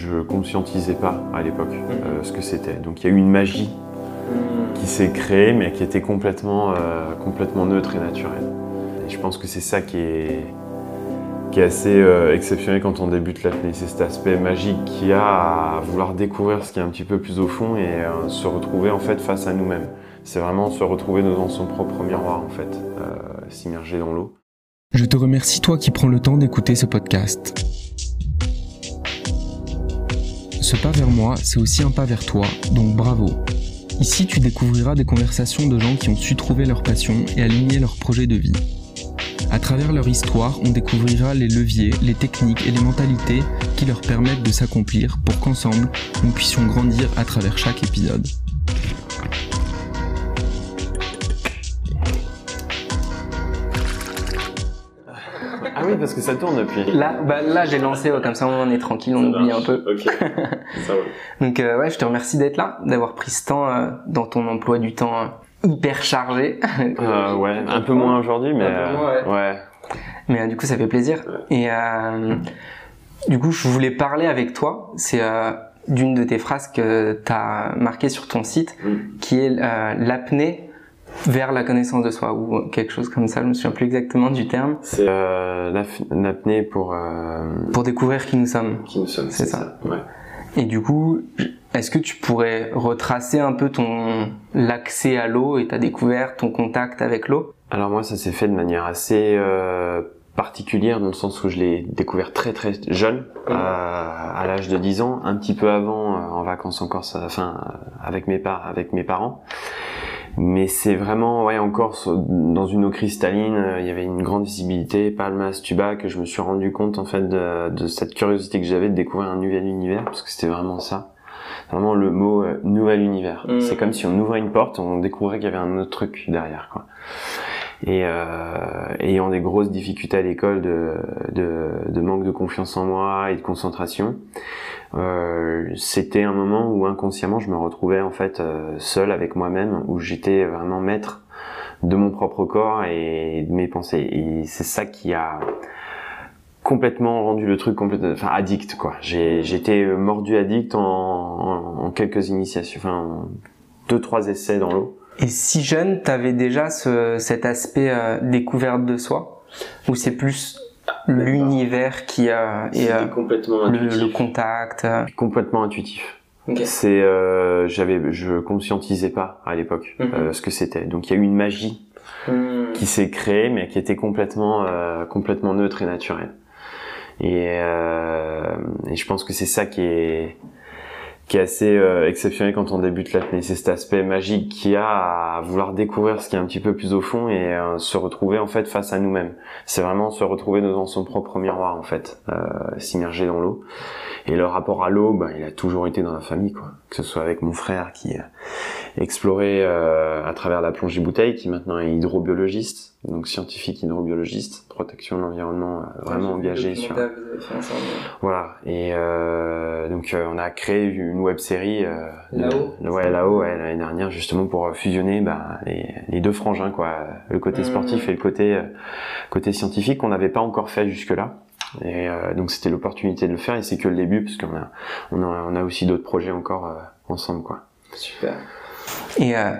Je conscientisais pas à l'époque euh, ce que c'était. Donc il y a eu une magie qui s'est créée, mais qui était complètement, euh, complètement neutre et naturelle. Et je pense que c'est ça qui est, qui est assez euh, exceptionnel quand on débute l'apnée. C'est cet aspect magique qu'il y a à vouloir découvrir ce qui est un petit peu plus au fond et euh, se retrouver en fait face à nous-mêmes. C'est vraiment se retrouver dans son propre miroir en fait, euh, s'immerger dans l'eau. Je te remercie toi qui prends le temps d'écouter ce podcast. Ce pas vers moi, c'est aussi un pas vers toi, donc bravo. Ici, tu découvriras des conversations de gens qui ont su trouver leur passion et aligner leur projet de vie. À travers leur histoire, on découvrira les leviers, les techniques et les mentalités qui leur permettent de s'accomplir pour qu'ensemble, nous puissions grandir à travers chaque épisode. Ah oui, parce que ça tourne depuis. Là, bah, là j'ai lancé, ouais, comme ça on est tranquille, on oublie un peu. Ok, ça va. Donc euh, ouais, je te remercie d'être là, d'avoir pris ce temps euh, dans ton emploi du temps euh, hyper chargé. Ouais, un peu moins aujourd'hui, mais Un peu moins, ouais. Mais du coup, ça fait plaisir. Et du coup, je voulais parler avec toi. C'est d'une de tes phrases que tu as marqué sur ton site, Mm. qui est l'apnée vers la connaissance de soi, ou quelque chose comme ça. Je me souviens plus exactement du terme. C'est euh, l'apnée pour euh, Pour découvrir qui nous sommes. qui nous sommes. C'est ça. Ouais. Et du coup, est-ce que tu pourrais retracer un peu ton l'accès à l'eau et ta découverte, ton contact avec l'eau? Alors moi, ça s'est fait de manière assez euh, particulière dans le sens où je l'ai découvert très très jeune, euh, à l'âge de 10 ans, un petit peu avant, en vacances encore, ça- enfin avec mes par avec mes parents. Mais c'est vraiment ouais encore sur- dans une eau cristalline, euh, il y avait une grande visibilité, Palmas, Tuba, que je me suis rendu compte en fait de, de cette curiosité que j'avais de découvrir un nouvel univers, parce que c'était vraiment ça. Vraiment le mot euh, nouvel univers. Mhm. C'est comme si on ouvrait une porte, on découvrait qu'il y avait un autre truc derrière quoi. Et euh, ayant des grosses difficultés à l'école de, de, de manque de confiance en moi et de concentration, euh, c'était un moment où inconsciemment je me retrouvais en fait euh, seul avec moi-même, où j'étais vraiment maître de mon propre corps et de mes pensées. Et c'est ça qui a complètement rendu le truc complètement, enfin addict quoi. J'ai j'étais mordu addict en, en, en quelques initiations, enfin en deux trois essais dans l'eau. Et si jeune, t'avais déjà ce, cet aspect euh, découverte de soi? Ou c'est plus l'univers qui a et C'était euh, complètement le, contact euh? complètement intuitif. Ok. C'est, euh, j'avais, je conscientisais pas à l'époque Mhm. euh, ce que c'était. Donc il y a eu une magie Hmm. qui s'est créée, mais qui était complètement, euh, complètement neutre et naturelle. Et, euh, et je pense que c'est ça qui est, qui est assez euh, exceptionnel quand on débute l'apnée. C'est cet aspect magique qu'il y a à vouloir découvrir ce qui est un petit peu plus au fond et euh, se retrouver en fait face à nous-mêmes. C'est vraiment se retrouver dans son propre miroir en fait, euh, s'immerger dans l'eau. Et le rapport à l'eau, ben, il a toujours été dans la famille, quoi. Que ce soit avec mon frère qui explorait euh, à travers la plongée bouteille, qui maintenant est hydrobiologiste, donc scientifique hydrobiologiste, protection de l'environnement, euh, vraiment engagé sur. Voilà. Et euh, donc euh, on a créé une web série. Euh, Là-haut, ouais, là-haut, ouais, l'année dernière, justement pour fusionner bah, les, les deux frangins, quoi. Le côté Mhm. sportif et le côté euh, côté scientifique qu'on n'avait pas encore fait jusque-là. Et euh, donc c'était l'opportunité de le faire et c'est que le début parce qu'on a on a on a aussi d'autres projets encore euh, ensemble, quoi. Super. Et euh,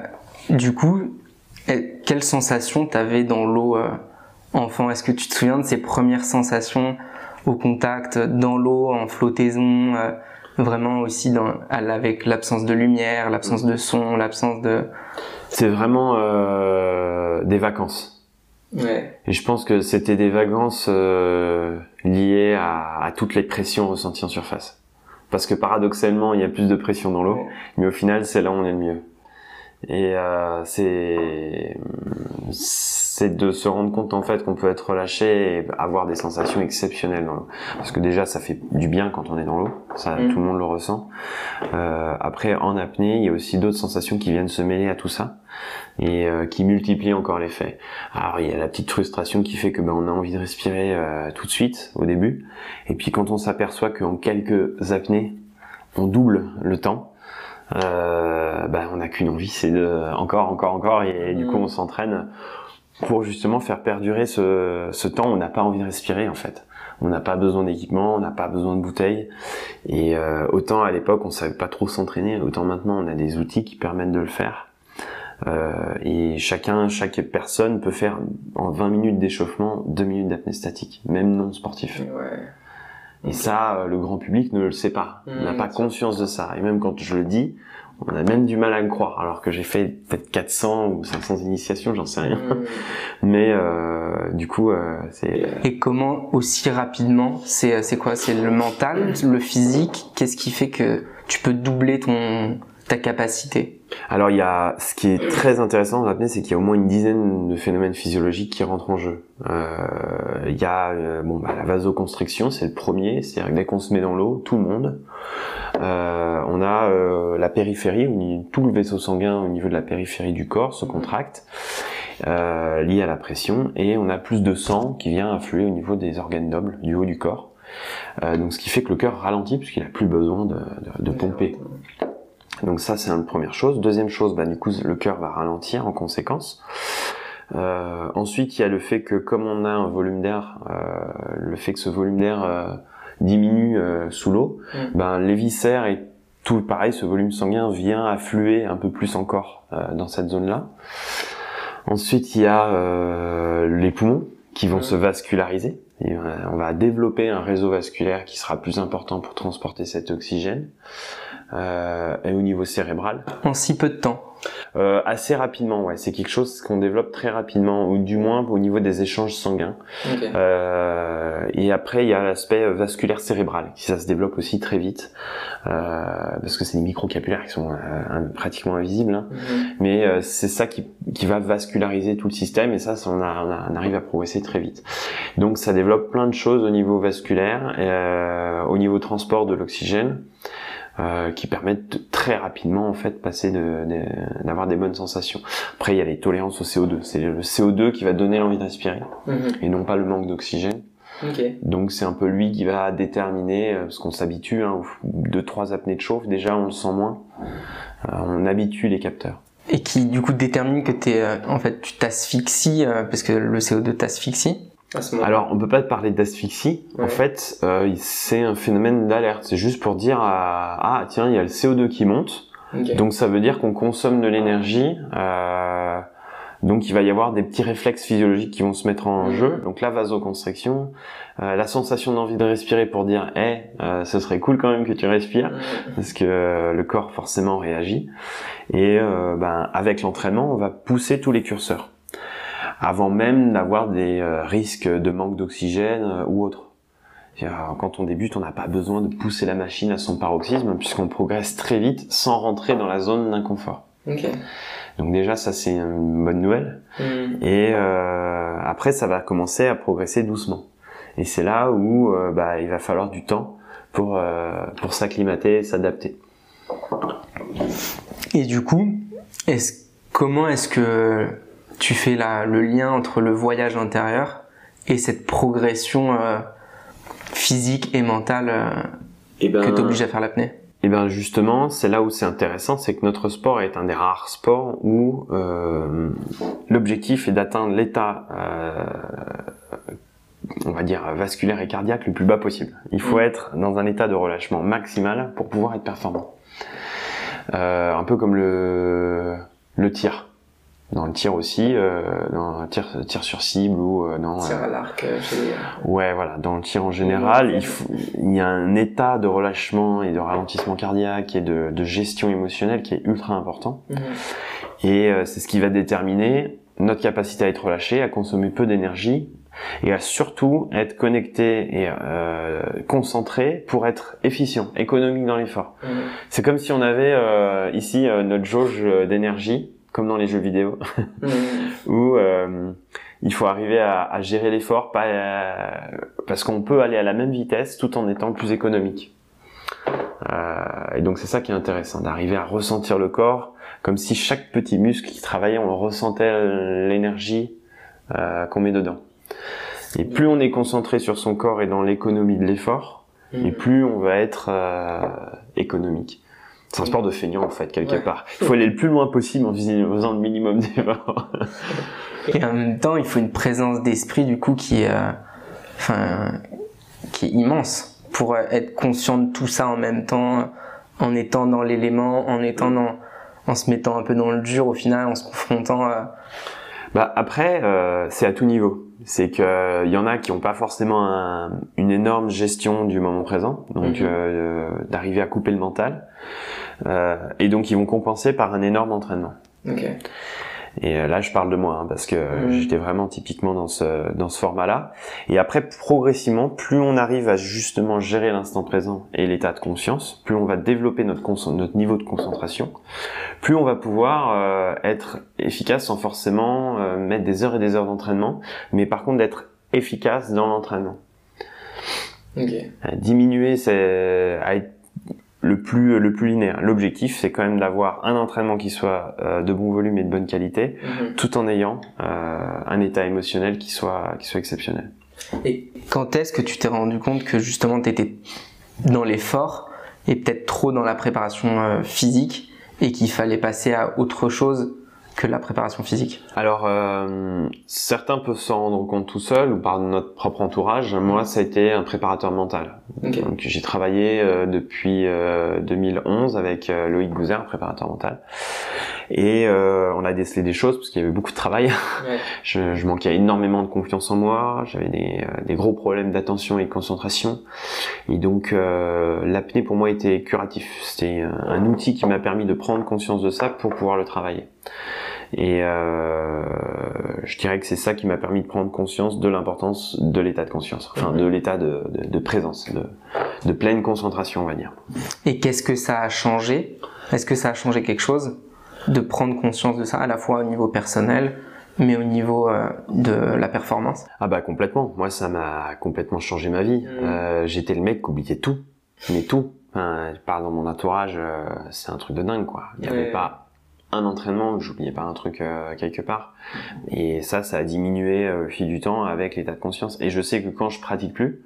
du coup, eh, quelle sensation t'avais dans l'eau euh, enfant? Est-ce que tu te souviens de ces premières sensations au contact dans l'eau, en flottaison, euh, vraiment aussi dans, avec l'absence de lumière, l'absence de son, l'absence de... C'est vraiment euh, des vacances. Ouais. Et je pense que c'était des vacances euh, liées à, à toutes les pressions ressenties en surface. Parce que paradoxalement, il y a plus de pression dans l'eau, Ouais. mais au final, c'est là où on est le mieux. Et euh, c'est c'est de se rendre compte en fait qu'on peut être relâché et avoir des sensations exceptionnelles dans l'eau. Parce que déjà, ça fait du bien quand on est dans l'eau, ça Mm. tout le monde le ressent. Euh, après, en apnée, il y a aussi d'autres sensations qui viennent se mêler à tout ça et euh, qui multiplient encore l'effet. Alors il y a la petite frustration qui fait que ben on a envie de respirer euh, tout de suite au début, et puis quand on s'aperçoit qu'en quelques apnées on double le temps, euh, ben on n'a qu'une envie, c'est de encore, encore, encore, et, du coup Mm. on s'entraîne pour justement faire perdurer ce, ce temps où on n'a pas envie de respirer en fait. On n'a pas besoin d'équipement, on n'a pas besoin de bouteilles. Et euh, autant à l'époque on savait pas trop s'entraîner, autant maintenant on a des outils qui permettent de le faire. Euh, et chacun, chaque personne peut faire en 20 minutes d'échauffement 2 minutes d'apnée statique, même non sportif. Et ça, le grand public ne le sait pas, on n'a Mmh, pas conscience de ça. Et même quand je le dis, on a même du mal à le croire, alors que j'ai fait peut-être 400 ou 500 initiations, j'en sais rien. Mais euh, du coup, euh, c'est Et comment aussi rapidement C'est c'est quoi? C'est le mental, le physique? Qu'est-ce qui fait que tu peux doubler ton ta capacité alors il y a ce qui est très intéressant dans l'apnée, c'est qu'il y a au moins une dizaine de phénomènes physiologiques qui rentrent en jeu. Euh, il y a euh, bon bah, la vasoconstriction, c'est le premier, c'est-à-dire que dès qu'on se met dans l'eau, tout le monde. Euh, on a la périphérie, où tout le vaisseau sanguin au niveau de la périphérie du corps se contracte, euh, lié à la pression, et on a plus de sang qui vient affluer au niveau des organes nobles du haut du corps. Donc ce qui fait que le cœur ralentit puisqu'il a plus besoin de, de- de pomper. Donc ça c'est une première chose. Deuxième chose, bah, du coup le cœur va ralentir en conséquence. Euh, ensuite il y a le fait que comme on a un volume d'air, euh, le fait que ce volume d'air euh, diminue sous l'eau, Mm. ben les viscères et tout pareil, ce volume sanguin vient affluer un peu plus encore dans cette zone-là. Ensuite il y a euh, les poumons qui vont Mm. se vasculariser. Et, on va développer un réseau vasculaire qui sera plus important pour transporter cet oxygène. Euh, et au niveau cérébral, en si peu de temps euh, assez rapidement, ouais, c'est quelque chose qu'on développe très rapidement, ou du moins au niveau des échanges sanguins. Euh, et après, il y a l'aspect vasculaire cérébral, qui ça se développe aussi très vite, euh, parce que c'est des microcapillaires qui sont euh, un- pratiquement invisibles. hein. Mais euh, c'est ça qui, qui va vasculariser tout le système, et ça, ça, on, a- on a- on arrive à progresser très vite. Donc ça développe plein de choses au niveau vasculaire, euh, au niveau transport de l'oxygène. Euh, qui permettent de très rapidement en fait passer de- de- d'avoir des bonnes sensations. Après il y a les tolérances au CO2, c'est le CO2 qui va donner l'envie de respirer et non pas le manque d'oxygène. Donc c'est un peu lui qui va déterminer, euh, parce qu'on s'habitue, hein, aux deux trois apnées de chauffe, déjà on le sent moins, Euh, on habitue les capteurs. Et qui du coup détermine que t'es, euh, en fait, tu t'asphyxies euh, parce que le CO2 t'asphyxie. À ce moment Alors on peut pas parler d'asphyxie, en fait euh, c'est un phénomène d'alerte, c'est juste pour dire à, ah tiens il y a le CO2 qui monte, donc ça veut dire qu'on consomme de l'énergie, euh, donc il va y avoir des petits réflexes physiologiques qui vont se mettre en Mhm. jeu, donc la vasoconstriction, euh, la sensation d'envie de respirer pour dire, eh, euh, ce serait cool quand même que tu respires, parce que euh, le corps forcément réagit, et euh, ben, avec l'entraînement, on va pousser tous les curseurs, avant même d'avoir des euh, risques de manque d'oxygène euh, ou autre. C'est-à-dire, Quand on débute, on n'a pas besoin de pousser la machine à son paroxysme, puisqu'on progresse très vite sans rentrer dans la zone d'inconfort. Donc déjà, ça c'est une bonne nouvelle. Et euh, après, ça va commencer à progresser doucement. Et c'est là où euh, bah, il va falloir du temps pour, euh, pour s'acclimater et s'adapter. Et du coup, est comment est-ce que tu fais la, le lien entre le voyage intérieur et cette progression euh, physique et mentale euh, Et ben, que t'obliges à faire l'apnée Et ben justement, c'est là où c'est intéressant, c'est que notre sport est un des rares sports où euh, l'objectif est d'atteindre l'état, euh, on va dire vasculaire et cardiaque le plus bas possible. Il faut Mm. être dans un état de relâchement maximal pour pouvoir être performant. Euh, un peu comme le le tir. Dans le tir aussi, euh, dans le tir, tir sur cible ou euh, dans euh, à l'arc chez Ouais, voilà. Dans le tir en général, il, faut- il y a un état de relâchement et de ralentissement cardiaque et de, de gestion émotionnelle qui est ultra important. Et euh, c'est ce qui va déterminer notre capacité à être relâché, à consommer peu d'énergie et à surtout être connecté et euh, concentré pour être efficient, économique dans l'effort. C'est comme si on avait euh, ici euh, notre jauge d'énergie, comme dans les jeux vidéo où euh, il faut arriver à, à gérer l'effort pas, euh, parce qu'on peut aller à la même vitesse tout en étant plus économique. Euh, et donc c'est ça qui est intéressant, d'arriver à ressentir le corps comme si chaque petit muscle qui travaillait, on ressentait l'énergie euh, qu'on met dedans. Et plus on est concentré sur son corps et dans l'économie de l'effort, et plus on va être économique. C'est un sport de feignant en fait quelque Ouais. part. Il faut aller le plus loin possible en faisant le minimum d'efforts. Et en même temps, il faut une présence d'esprit du coup qui est, euh, enfin, qui est immense pour être conscient de tout ça en même temps, en étant dans l'élément, en étant dans, en se mettant un peu dans le dur au final, en se confrontant. À... Bah après, euh, c'est à tout niveau. C'est que il y en a qui n'ont pas forcément un, une énorme gestion du moment présent, donc mhm. euh, d'arriver à couper le mental, euh, et donc ils vont compenser par un énorme entraînement. Okay. Et euh, là, je parle de moi hein, parce que mmh. j'étais vraiment typiquement dans ce dans ce format-là. Et après, progressivement, plus on arrive à justement gérer l'instant présent et l'état de conscience, plus on va développer notre notre niveau de concentration, plus on va pouvoir euh, être efficace sans forcément euh, mettre des heures et des heures d'entraînement, mais par contre d'être efficace dans l'entraînement. Okay. diminuer, c'est à être le plus le plus linéaire. L'objectif, c'est quand même d'avoir un entraînement qui soit euh, de bon volume et de bonne qualité, mhm. tout en ayant euh, un état émotionnel qui soit qui soit exceptionnel. Et quand est-ce que tu t'es rendu compte que justement tu étais dans l'effort et peut-être trop dans la préparation euh, physique et qu'il fallait passer à autre chose que la préparation physique Alors, euh, certains peuvent s'en rendre compte tout seul ou par notre propre entourage. Moi, ça a été un préparateur mental. Donc, j'ai travaillé euh, depuis 2011 euh, avec euh, Loïc Gouzer, un préparateur mental. Et on a décelé des choses parce qu'il y avait beaucoup de travail. Ouais. je, je, manquais énormément de confiance en moi. J'avais des, des, gros problèmes d'attention et de concentration. Et donc, l'apnée pour moi était curatif. C'était un outil qui m'a permis de prendre conscience de ça pour pouvoir le travailler. Et euh, je dirais que c'est ça qui m'a permis de prendre conscience de l'importance de l'état de conscience, enfin de l'état de, de, de, présence, de, de pleine concentration, on va dire. Et qu'est-ce que ça a changé? Est-ce que ça a changé quelque chose? De prendre conscience de ça, à la fois au niveau personnel, mais au niveau euh, de la performance Ah bah complètement. Moi, ça m'a complètement changé ma vie. Mmh. Euh, J'étais le mec qui oubliait tout, mais tout. Enfin, je parle dans mon entourage, euh, c'est un truc de dingue, quoi. Il n'y avait pas un entraînement, j'oubliais pas un truc quelque part. Et ça, ça a diminué au fil du temps avec l'état de conscience. Et je sais que quand je pratique plus,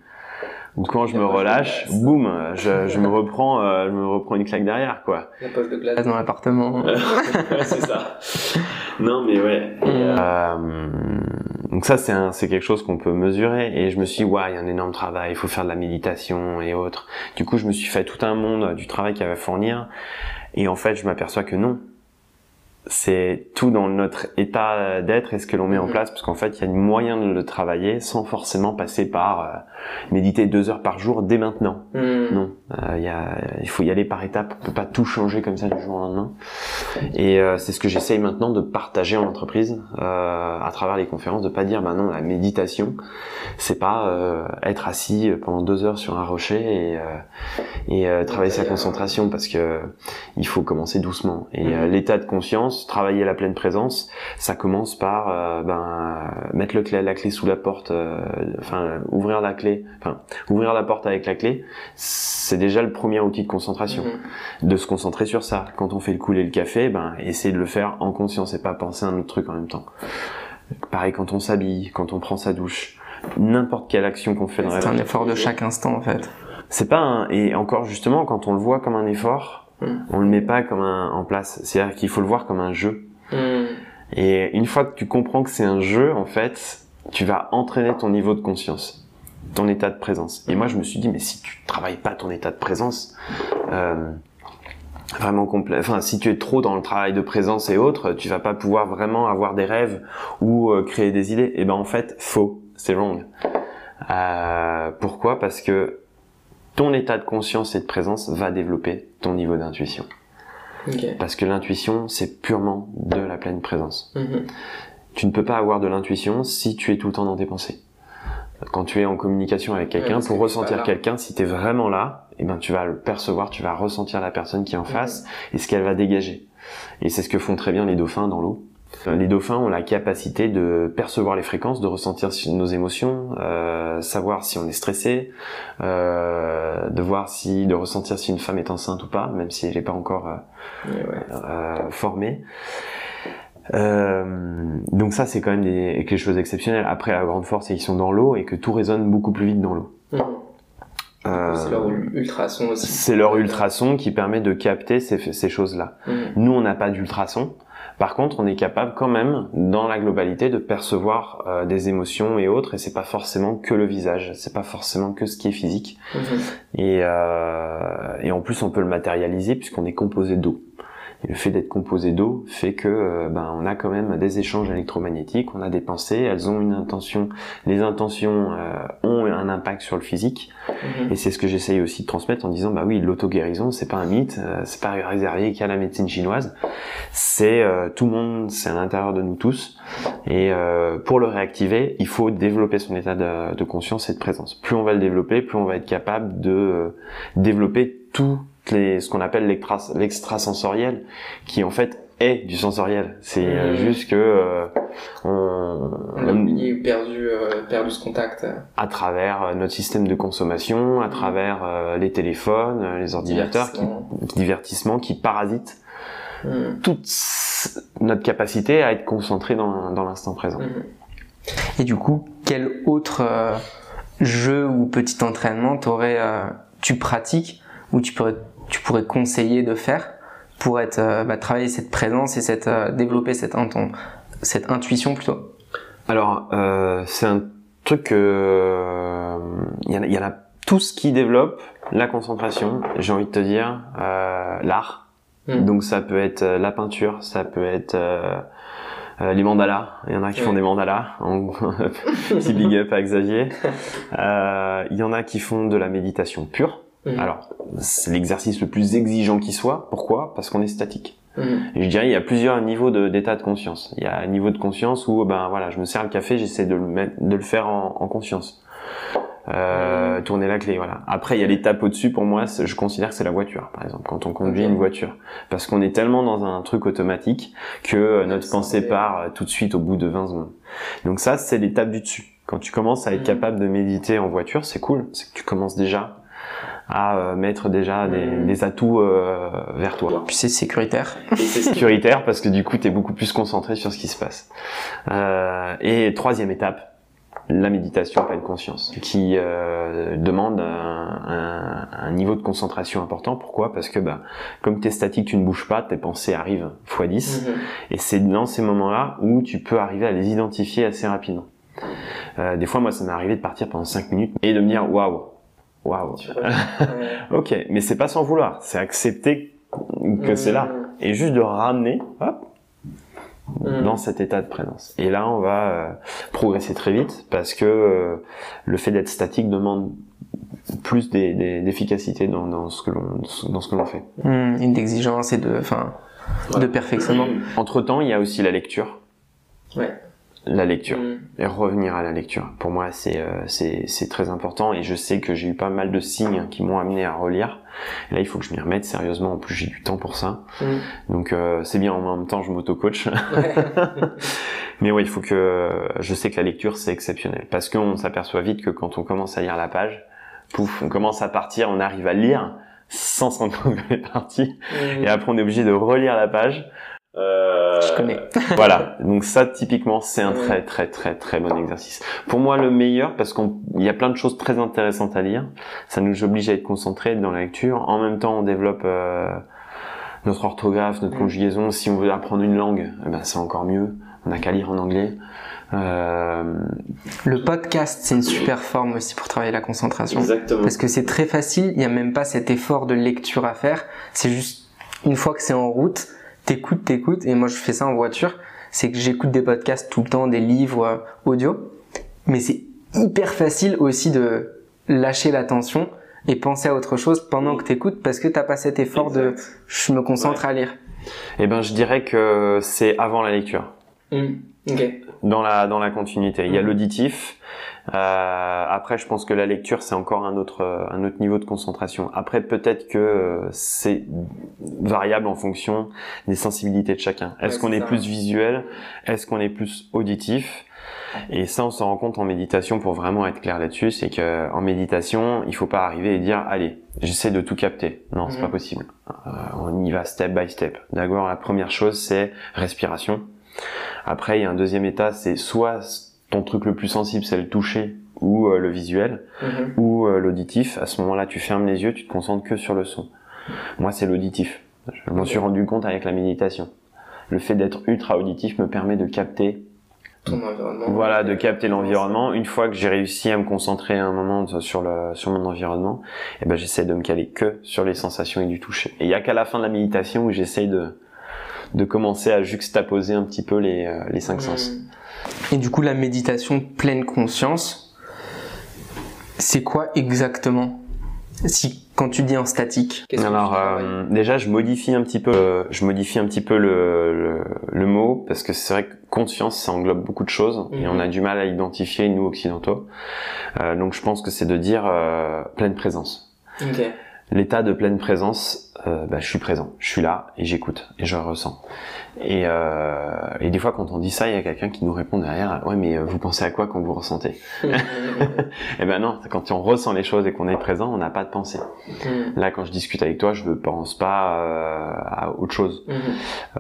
ou quand je me relâche, boum, je, je, me reprends, euh, je me reprends une claque derrière, quoi. La poche de glace dans l'appartement. c'est ça. Non, mais ouais. donc ça, c'est c'est quelque chose qu'on peut mesurer. Et je me suis dit, ouais, il y a un énorme travail, il faut faire de la méditation et autres. Du coup, je me suis fait tout un monde du travail qu'il y avait à fournir. Et en fait, je m'aperçois que non, c'est tout dans notre état d'être et ce que l'on met en mhm. place, parce qu'en fait, il y a moyen de le travailler sans forcément passer par euh, méditer deux heures par jour dès maintenant. Mhm. Non, euh, y a, il faut y aller par étapes. On peut pas tout changer comme ça du jour au lendemain. Et euh, c'est ce que j'essaye maintenant de partager en entreprise à travers les conférences, de pas dire, bah non, la méditation, c'est pas être assis pendant deux heures sur un rocher et, et travailler sa concentration, parce que il faut commencer doucement. Et mhm. l'état de conscience travailler la pleine présence, ça commence par euh, ben, mettre le clé, la clé sous la porte, euh, enfin ouvrir la clé, enfin ouvrir la porte avec la clé, c'est déjà le premier outil de concentration. Mhm. De se concentrer sur ça. Quand on fait le couler le café, ben essayer de le faire en conscience et pas penser à un autre truc en même temps. Pareil quand on s'habille, quand on prend sa douche, n'importe quelle action qu'on fait dans la C'est un effort de chaque instant en fait. C'est pas un... et encore justement quand on le voit comme un effort, on le met pas comme un en place. C'est-à-dire qu'il faut le voir comme un jeu. Hmm. Et une fois que tu comprends que c'est un jeu, en fait, tu vas entraîner ton niveau de conscience, ton état de présence. Et moi, je me suis dit, mais si tu travailles pas ton état de présence, euh, vraiment complet. Enfin, si tu es trop dans le travail de présence et autres, tu vas pas pouvoir vraiment avoir des rêves ou euh, créer des idées. Et ben en fait, faux, c'est wrong. Euh, pourquoi? Parce que ton état de conscience et de présence va développer ton niveau d'intuition. Parce que l'intuition, c'est purement de la pleine présence. Mhm. Tu ne peux pas avoir de l'intuition si tu es tout le temps dans tes pensées. Quand tu es en communication avec quelqu'un, pour ressentir quelqu'un, si tu es vraiment là, eh ben, tu vas le percevoir, tu vas ressentir la personne qui est en face et ce qu'elle va dégager. Et c'est ce que font très bien les dauphins dans l'eau. Les dauphins ont la capacité de percevoir les fréquences, de ressentir nos émotions, euh, savoir si on est stressé, euh, de voir si, de ressentir si une femme est enceinte ou pas, même si elle n'est pas encore euh, euh formée. Euh, donc ça, c'est quand même des, quelque chose d'exceptionnel. Après, la grande force, c'est qu'ils sont dans l'eau et que tout résonne beaucoup plus vite dans l'eau. Mmh. c'est leur ultrason aussi. C'est leur ultrason qui permet de capter ces, ces choses-là. Mmh. Nous, on n'a pas d'ultrason. Par contre, on est capable quand même, dans la globalité, de percevoir euh, des émotions et autres, et c'est pas forcément que le visage, c'est pas forcément que ce qui est physique. Mhm. Et, euh, et en plus, on peut le matérialiser puisqu'on est composé d'eau. Et le fait d'être composé d'eau fait que euh, ben on a quand même des échanges électromagnétiques, on a des pensées, elles ont une intention. Les intentions euh, ont un impact sur le physique, Mhm. et c'est ce que j'essaye aussi de transmettre en disant bah oui, l'auto-guérison c'est pas un mythe, euh, c'est pas réservé qu'à la médecine chinoise, c'est euh, tout le monde, c'est à l'intérieur de nous tous. Et euh, pour le réactiver, il faut développer son état de, de conscience et de présence. Plus on va le développer, plus on va être capable de euh, développer tout les, ce qu'on appelle l'extra- l'extrasensoriel, qui en fait est du sensoriel. C'est euh, Mhm. juste que euh, on, On a oublié, perdu, euh, perdu ce contact. à travers notre système de consommation, à travers euh, les téléphones, les ordinateurs, qui, Divertissement. divertissement, qui parasitent Mhm. toute notre capacité à être concentré dans, dans l'instant présent. Et du coup, quel autre euh, jeu ou petit entraînement t'aurais, euh, tu pratiques ou tu pourrais, tu pourrais conseiller de faire pour être, euh, bah, travailler cette présence et cette, euh, développer cette, cette intuition plutôt? Alors, euh, c'est un truc que il y, en a- y en a tous qui développent la concentration. J'ai envie de te dire euh, l'art. Mm. Donc ça peut être la peinture, ça peut être euh, euh, les mandalas. Il y en a qui font des mandalas. En- Petit big up à Xavier. Euh, Il y en a qui font de la méditation pure. Mhm. Alors, c'est l'exercice le plus exigeant qui soit. Pourquoi? Parce qu'on est statique. Et je dirais il y a plusieurs niveaux d'état de, conscience. Il y a un niveau de conscience où ben voilà, je me sers le café, j'essaie de de le faire en, en conscience. Euh, tourner la clé, voilà. Après, il y a l'étape au-dessus. Pour moi, je considère que c'est la voiture, par exemple, quand on conduit une voiture, parce qu'on est tellement dans un truc automatique que euh, notre pensée part euh, tout de suite au bout de 20 secondes. Donc ça, c'est l'étape du dessus. Quand tu commences à être capable de méditer en voiture, c'est cool. C'est que tu commences déjà à euh, mettre déjà des, Mhm. des atouts euh, vers toi Puis c'est sécuritaire. c'est sécuritaire parce que du coup tu es beaucoup plus concentré sur ce qui se passe. Euh, et troisième étape, la méditation pleine conscience, qui euh, demande un, un- un niveau de concentration important. Pourquoi? Parce que bah, comme tu es statique, tu ne bouges pas, tes pensées arrivent x 10. Mhm. Et c'est dans ces moments-là où tu peux arriver à les identifier assez rapidement. Euh, des fois, moi, ça m'est arrivé de partir pendant 5 minutes et de me dire waouh, waouh. Ouais. Ok, mais c'est pas sans vouloir, c'est accepter que c'est là Mhm. et juste de ramener hop, Mhm. dans cet état de présence. Et là, on va euh, progresser très vite parce que euh, le fait d'être statique demande plus d'efficacité dans, dans ce que l'on dans ce que l'on fait. Mhm. Et d'exigence et de, enfin, de perfectionnement. Entre temps, il y a aussi la lecture. Ouais. La lecture Mhm. et revenir à la lecture. Pour moi, c'est euh, c'est très important et je sais que j'ai eu pas mal de signes qui m'ont amené à relire. Et là, il faut que je m'y remette sérieusement. En plus, j'ai du temps pour ça. Mhm. Donc euh, c'est bien. En même temps, je m'auto-coach. Ouais. Mais oui, il faut que je sais que la lecture c'est exceptionnel parce qu'on s'aperçoit vite que quand on commence à lire la page, pouf, on commence à partir, on arrive à lire sans se rendre compte qu'on est parti, et après on est obligé de relire la page. Euh, Je connais. voilà, donc ça typiquement c'est un très très très très bon exercice. Pour moi le meilleur parce qu'il y a plein de choses très intéressantes à lire, ça nous oblige à être concentrés dans la lecture. En même temps on développe euh, notre orthographe, notre conjugaison. Si on veut apprendre une langue, eh ben c'est encore mieux. On n'a qu'à lire en anglais. Euh, Le podcast, c'est une super forme aussi pour travailler la concentration. Exactement. Parce que c'est très facile, il n'y a même pas cet effort de lecture à faire. C'est juste, une fois que c'est en route, t'écoutes, t'écoutes, et moi je fais ça en voiture, c'est que j'écoute des podcasts tout le temps, des livres euh, audio, mais c'est hyper facile aussi de lâcher l'attention et penser à autre chose pendant que t'écoutes parce que t'as pas cet effort de je me concentre à lire. Eh ben, je dirais que c'est avant la lecture. Ok. dans la dans la continuité. Il y a Mhm. l'auditif. Euh, après, je pense que la lecture c'est encore un autre un autre niveau de concentration. Après, peut-être que euh, c'est variable en fonction des sensibilités de chacun. Est-ce Ouais, qu'on est plus visuel? Est-ce qu'on est plus auditif? Et ça, on s'en rend compte en méditation pour vraiment être clair là-dessus, c'est que en méditation, il faut pas arriver et dire allez, j'essaie de tout capter. Non, c'est Mhm. pas possible. Euh, on y va step by step. D'abord, la première chose, c'est respiration. Après, il y a un deuxième état, c'est soit ton truc le plus sensible, c'est le toucher ou euh, le visuel Mhm. ou euh, l'auditif. À ce moment-là, tu fermes les yeux, tu te concentres que sur le son. Moi, c'est l'auditif. Je m'en suis rendu compte avec la méditation. le fait d'être ultra auditif me permet de capter ton environnement. Voilà, de capter l'environnement. Une fois que j'ai réussi à me concentrer un moment sur le sur mon environnement, eh ben j'essaie de me caler que sur les sensations et du toucher. Et il y a qu'à la fin de la méditation où j'essaie de de commencer à juxtaposer un petit peu les euh, les cinq sens. Et du coup, la méditation pleine conscience, c'est quoi exactement si quand tu dis en statique? Alors euh, déjà je modifie un petit peu euh, je modifie un petit peu le, le, mot parce que c'est vrai que conscience ça englobe beaucoup de choses et on a mhm. du mal à identifier nous occidentaux. Euh, donc je pense que c'est de dire euh, pleine présence. Okay. L'état de pleine présence, bah, je suis présent, je suis là et j'écoute et je ressens. Et, euh, et des fois, quand on dit ça, il y a quelqu'un qui nous répond derrière, ouais, mais euh, vous pensez à quoi quand vous ressentez? Eh ben non, quand on ressent les choses et qu'on est présent, on n'a pas de pensée. Mm. Là, quand je discute avec toi, je ne pense pas euh, à autre chose. Mm.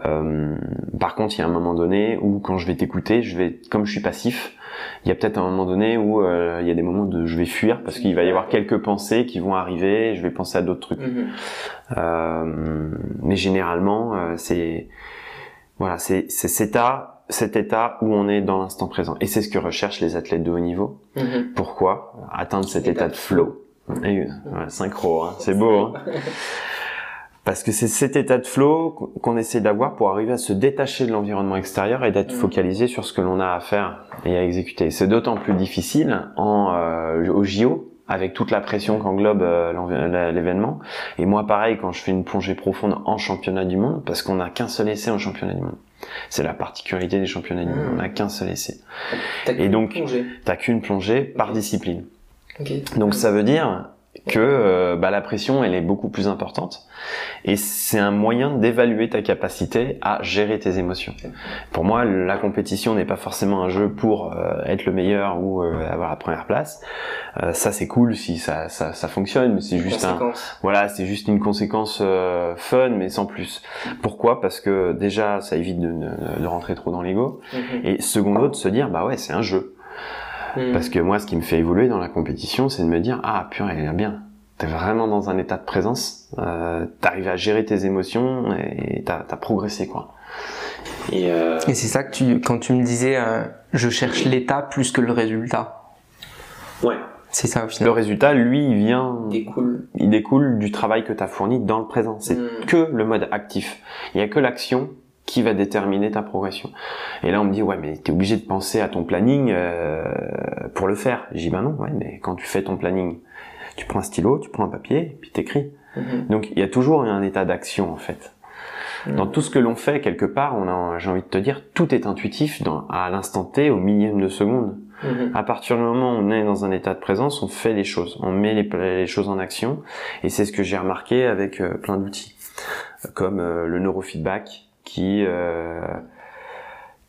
Euh, par contre, il y a un moment donné où, quand je vais t'écouter, je vais, comme je suis passif, il y a peut-être un moment donné où euh, il y a des moments où je vais fuir parce qu'il va y avoir quelques pensées qui vont arriver, je vais penser à d'autres trucs. Mm-hmm. Euh, mais généralement, c'est voilà, c'est cet état, cet état où on est dans l'instant présent. Et c'est ce que recherchent les athlètes de haut niveau. Mhm. Pourquoi? Atteindre cet état de flow. synchro, hein. c'est beau. Hein Parce que c'est cet état de flow qu'on essaie d'avoir pour arriver à se détacher de l'environnement extérieur et d'être mhm. focalisé sur ce que l'on a à faire et à exécuter. C'est d'autant plus difficile en euh, au JO avec toute la pression qu'englobe euh, l'événement. Et moi, pareil, quand je fais une plongée profonde en championnat du monde, parce qu'on n'a qu'un seul essai en championnat du monde. C'est la particularité des championnats du monde. On n'a qu'un seul essai. Et donc, t'as qu'une plongée par discipline. Donc ça veut dire que euh, bah, la pression elle est beaucoup plus importante et c'est un moyen d'évaluer ta capacité à gérer tes émotions. Pour moi, la compétition n'est pas forcément un jeu pour euh, être le meilleur ou euh, avoir la première place. ça c'est cool si ça, ça, ça fonctionne, mais c'est juste un voilà, c'est juste une conséquence fun mais sans plus. Pourquoi? Parce que déjà ça évite de, de, rentrer trop dans l'ego mhm. et secondo de se dire bah ouais c'est un jeu. Hmm. Parce que moi, ce qui me fait évoluer dans la compétition, c'est de me dire ah purée, elle est bien. T'es vraiment dans un état de présence. Euh, T'arrives à gérer tes émotions et t'as as progressé quoi. Et, euh... et c'est ça que tu, quand tu me disais, euh, je cherche l'état plus que le résultat. Ouais. C'est ça au final. Le résultat, lui, il vient, découle. il découle du travail que tu as fourni dans le présent. C'est hmm. que le mode actif. Il y a que l'action qui va déterminer ta progression. Et là, on me dit, ouais, mais tu es obligé de penser à ton planning euh, pour le faire. J'ai dit, ben non, ouais, mais quand tu fais ton planning, tu prends un stylo, tu prends un papier, puis t'écris. Mm Donc, il y a toujours un état d'action, en fait. Mhm. Dans tout ce que l'on fait, quelque part, on a, j'ai envie de te dire, tout est intuitif dans, à l'instant T, au millième de seconde. Mhm. À partir du moment où on est dans un état de présence, on fait les choses, on met les, les choses en action. Et c'est ce que j'ai remarqué avec euh, plein d'outils, comme euh, le neurofeedback, qui euh,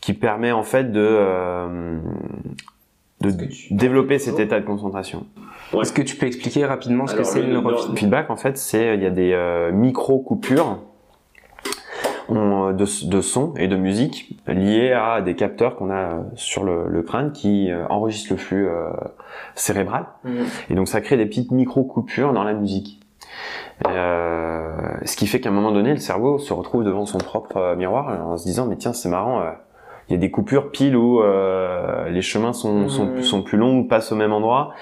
qui permet en fait de euh, de développer cet état de concentration. Est-ce que tu peux expliquer rapidement ce que c'est le neurofeedback En fait, c'est il y a des euh, micro coupures de, de son et de musique liées à des capteurs qu'on a sur le, le, crâne qui enregistrent le flux cérébral. Mhm. Et donc ça crée des petites micro coupures dans la musique. Euh, ce qui fait qu'à un moment donné, le cerveau se retrouve devant son propre euh, miroir en se disant mais tiens c'est marrant, euh, il y a des coupures pile où euh, les chemins sont, sont, sont, plus longs ou passent au même endroit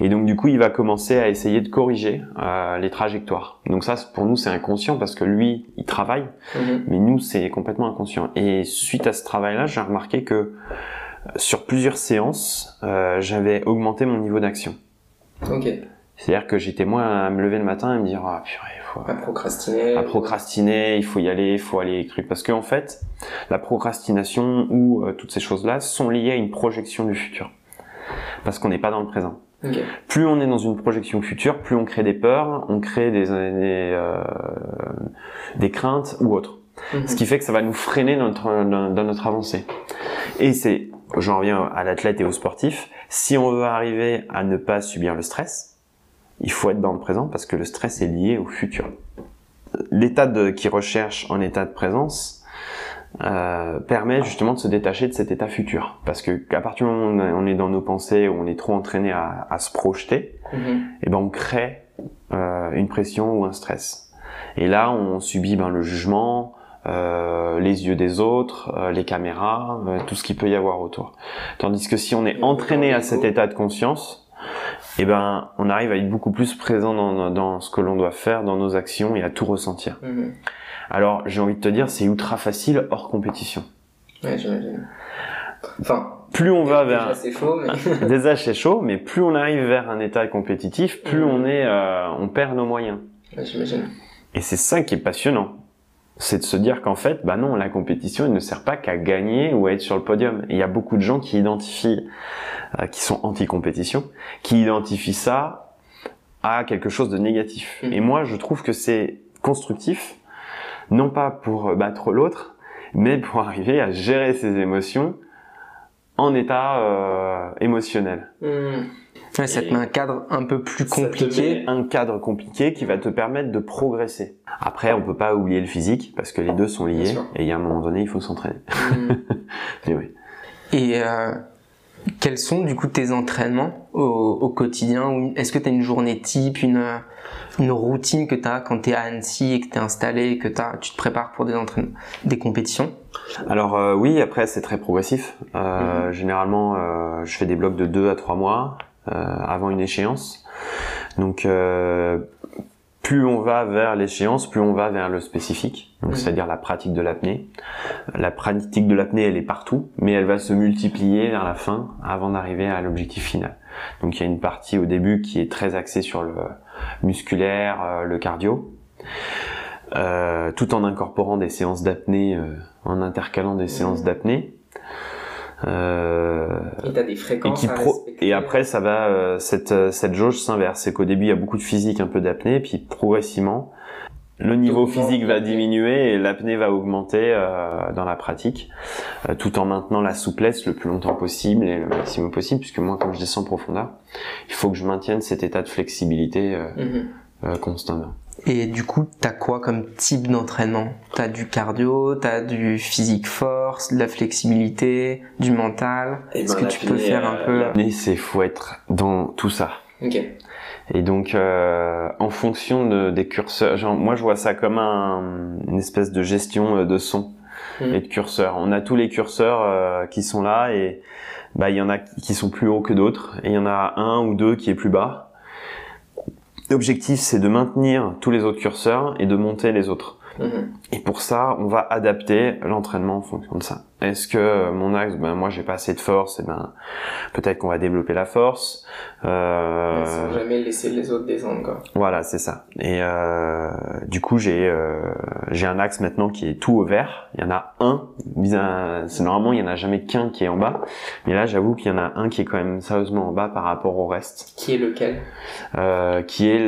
et donc du coup il va commencer à essayer de corriger euh, les trajectoires. Donc ça pour nous c'est inconscient parce que lui il travaille, mhm. mais nous c'est complètement inconscient. Et suite à ce travail-là, j'ai remarqué que sur plusieurs séances, j'avais augmenté mon niveau d'action. Ok. C'est-à-dire que j'étais moins à me lever le matin et me dire ah purée, il faut à procrastiner, à procrastiner, il faut y aller, il faut aller écrire parce qu'en fait, la procrastination ou euh, toutes ces choses-là sont liées à une projection du futur. Parce qu'on n'est pas dans le présent. Plus on est dans une projection future, plus on crée des peurs, on crée des des, euh, des craintes ou autres. Mhm. Ce qui fait que ça va nous freiner dans notre, dans notre avancée. Et c'est, j'en reviens à l'athlète et au sportif, si on veut arriver à ne pas subir le stress, il faut être dans le présent parce que le stress est lié au futur. L'état qui recherche en état de présence euh, permet justement de se détacher de cet état futur. Parce que à partir du moment où on est dans nos pensées, où on est trop entraîné à, à se projeter, mm-hmm. et eh ben on crée euh, une pression ou un stress. Et là, on subit ben, le jugement, euh, les yeux des autres, euh, les caméras, euh, tout ce qu'il peut y avoir autour. Tandis que si on est entraîné à cet état de conscience, eh ben, on arrive à être beaucoup plus présent dans, dans ce que l'on doit faire, dans nos actions et à tout ressentir. Mhm. Alors, j'ai envie de te dire, c'est ultra facile hors compétition. Ouais, j'imagine. Enfin, Plus on va déjà, vers c'est chaud, mais. déjà c'est chaud, mais plus on arrive vers un état compétitif, plus Mhm. on est, euh, on perd nos moyens. Ouais, j'imagine. Et c'est ça qui est passionnant. C'est de se dire qu'en fait, bah non, la compétition, elle ne sert pas qu'à gagner ou à être sur le podium. Et il y a beaucoup de gens qui identifient, euh, qui sont anti-compétition, qui identifient ça à quelque chose de négatif. Mhm. Et moi, je trouve que c'est constructif, non pas pour battre l'autre, mais pour arriver à gérer ses émotions en état euh, émotionnel. Mhm. Ouais, ça te Et- met un cadre un peu plus Ça te compliqué. met un cadre compliqué qui va te permettre de progresser. Après, on peut pas oublier le physique parce que les deux sont liés et il y a un moment donné, il faut s'entraîner. Mais oui. Et euh, quels sont du coup tes entraînements au, au quotidien ou Est-ce que tu as une journée type, une, une routine que tu as quand tu es à Annecy et que tu es installé, que t'as- tu te prépares pour des entraînements, des compétitions? Alors euh, oui, après c'est très progressif. Euh, Mhm. Généralement, euh, je fais des blocs de 2 à 3 mois avant une échéance. Donc euh, plus on va vers l'échéance, plus on va vers le spécifique, donc c'est-à-dire la pratique de l'apnée. La pratique de l'apnée, elle est partout, mais elle va se multiplier vers la fin avant d'arriver à l'objectif final. Donc il y a une partie au début qui est très axée sur le musculaire, euh, le cardio, euh, tout en incorporant des séances d'apnée, euh, en intercalant des séances d'apnée. Euh, Et pro- et après ça va euh, cette euh, cette jauge s'inverse. C'est qu'au début il y a beaucoup de physique un peu d'apnée puis progressivement le niveau physique va diminuer et l'apnée va augmenter euh, dans la pratique euh, tout en maintenant la souplesse le plus longtemps possible et le maximum possible puisque moi quand je descends en profondeur il faut que je maintienne cet état de flexibilité euh, Mhm. euh, constamment Et du coup, t'as quoi comme type d'entraînement? T'as du cardio, t'as du physique force, de la flexibilité, du mental. Est-ce que tu peux faire un peu? l'apnée c'est faut être dans tout ça Ok. Et donc, euh, en fonction de, des curseurs, genre, moi je vois ça comme un, une espèce de gestion euh, de son Mhm. et de curseurs. On a tous les curseurs euh, qui sont là et bah il y en a qui sont plus hauts que d'autres et il y en a un ou deux qui est plus bas. L'objectif c'est de maintenir tous les autres curseurs et de monter les autres. Mhm. Et pour ça, on va adapter l'entraînement en fonction de ça. Est-ce que euh, mon axe, ben moi j'ai pas assez de force, et ben peut-être qu'on va développer la force. Euh, Sans jamais laisser les autres descendre, quoi. voilà, c'est ça. Et euh, du coup, j'ai euh, j'ai un axe maintenant qui est tout au vert. Il y en a un. C'est normalement il y en a jamais qu'un qui est en bas, mais là j'avoue qu'il y en a un qui est quand même sérieusement en bas par rapport au reste, Qui est lequel? Euh, qui est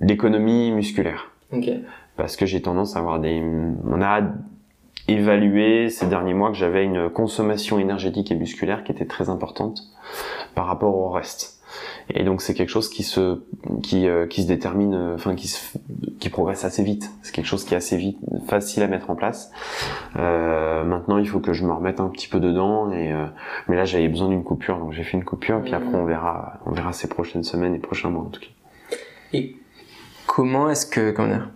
l'économie musculaire. Ok. Parce que j'ai tendance à avoir des. On a évalué ces derniers mois que j'avais une consommation énergétique et musculaire qui était très importante par rapport au reste. Et donc c'est quelque chose qui se qui euh, qui se détermine, euh, enfin qui se qui progresse assez vite. C'est quelque chose qui est assez vite facile à mettre en place. Euh, maintenant il faut que je me remette un petit peu dedans et mais là j'avais besoin d'une coupure donc j'ai fait une coupure puis Mhm. après on verra on verra ces prochaines semaines et prochains mois en tout cas. Et comment est-ce que, comment dire,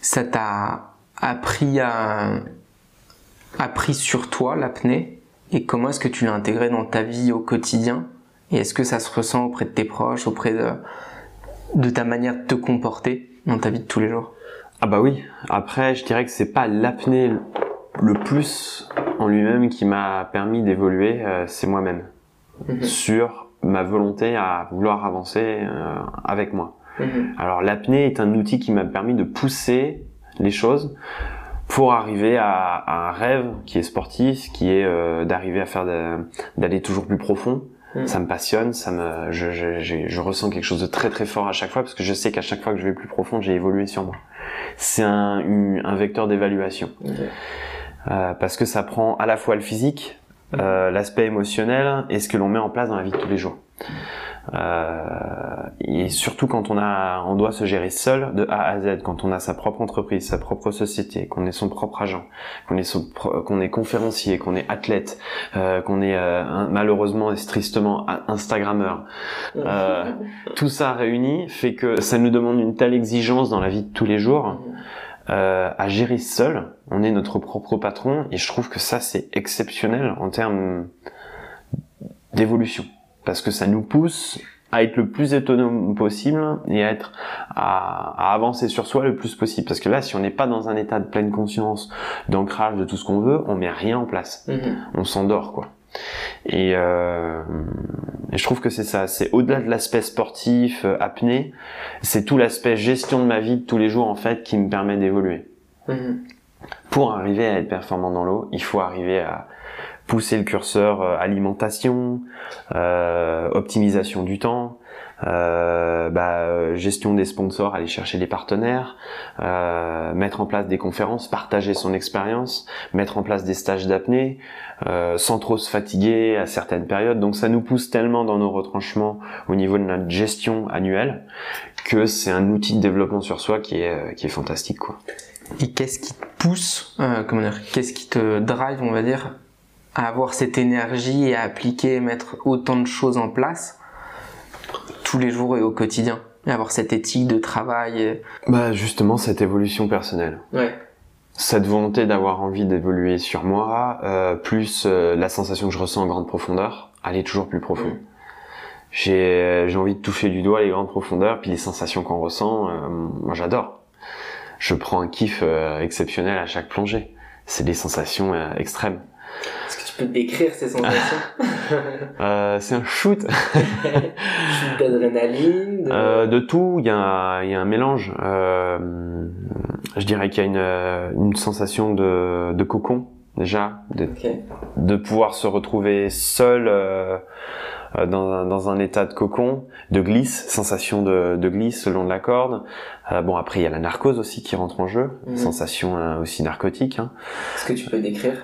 ça t'a appris à, appris sur toi l'apnée et comment est-ce que tu l'as intégré dans ta vie au quotidien et est-ce que ça se ressent auprès de tes proches, auprès de, de ta manière de te comporter dans ta vie de tous les jours? Ah bah oui. Après, je dirais que c'est pas l'apnée le- le plus en lui-même qui m'a permis d'évoluer, euh, c'est moi-même Mhm. sur ma volonté à vouloir avancer euh, avec moi. Mhm. Alors l'apnée est un outil qui m'a permis de pousser les choses pour arriver à, à un rêve qui est sportif, qui est euh, d'arriver à faire d'aller toujours plus profond. Mhm. Ça me passionne, ça me, je, je, je, je ressens quelque chose de très très fort à chaque fois parce que je sais qu'à chaque fois que je vais plus profond, j'ai évolué sur moi. C'est un, un vecteur d'évaluation euh, parce que ça prend à la fois le physique, euh, l'aspect émotionnel et ce que l'on met en place dans la vie de tous les jours. Et surtout quand on a, on doit se gérer seul de A à Z, quand on a sa propre entreprise, sa propre société, qu'on est son propre agent, qu'on est son qu'on est conférencier, qu'on est athlète, euh, qu'on est euh, malheureusement et tristement Instagrammeur. Euh, tout ça réuni fait que ça nous demande une telle exigence dans la vie de tous les jours euh, à gérer seul. On est notre propre patron et je trouve que ça c'est exceptionnel en termes d'évolution parce que ça nous pousse à être le plus autonome possible et à être à, avancer sur soi le plus possible. Parce que là si on n'est pas dans un état de pleine conscience d'ancrage de tout ce qu'on veut on met rien en place. Mhm. on s'endort quoi. Et, euh, et, je trouve que c'est ça. C'est au-delà de l'aspect sportif euh, apnée c'est tout l'aspect gestion de ma vie de tous les jours en fait qui me permet d'évoluer. Mhm. pour arriver à être performant dans l'eau il faut arriver à pousser le curseur euh, alimentation, euh, optimisation du temps, euh, bah, gestion des sponsors, aller chercher des partenaires, euh, mettre en place des conférences, partager son expérience, mettre en place des stages d'apnée, euh, sans trop se fatiguer à certaines périodes. Donc ça nous pousse tellement dans nos retranchements au niveau de notre gestion annuelle que c'est un outil de développement sur soi qui est, qui est fantastique. Quoi. Et qu'est-ce qui te pousse, comment dire, qu'est-ce qui te drive, on va dire, à avoir cette énergie et à appliquer, mettre autant de choses en place tous les jours et au quotidien et avoir cette éthique de travail. Bah justement cette évolution personnelle. Ouais. Cette volonté d'avoir envie d'évoluer sur moi, euh, plus euh, la sensation que je ressens en grande profondeur, aller toujours plus profond. Mm. J'ai j'ai envie de toucher du doigt les grandes profondeurs, puis les sensations qu'on ressent, euh, moi j'adore. Je prends un kiff exceptionnel à chaque plongée. C'est des sensations extrêmes peux décrire ces sensations euh, C'est un shoot. shoot d'adrénaline de... Euh, de... tout, il y, a, y a un mélange. Euh, je dirais qu'il y a une, une sensation de, de cocon déjà, de, de pouvoir se retrouver seul dans un, dans un état de cocon, de glisse, sensation de, de glisse selon de la corde. Euh, bon après il y a la narcose aussi qui rentre en jeu, mhm. sensation euh, aussi narcotique. Hein. Est-ce que tu peux décrire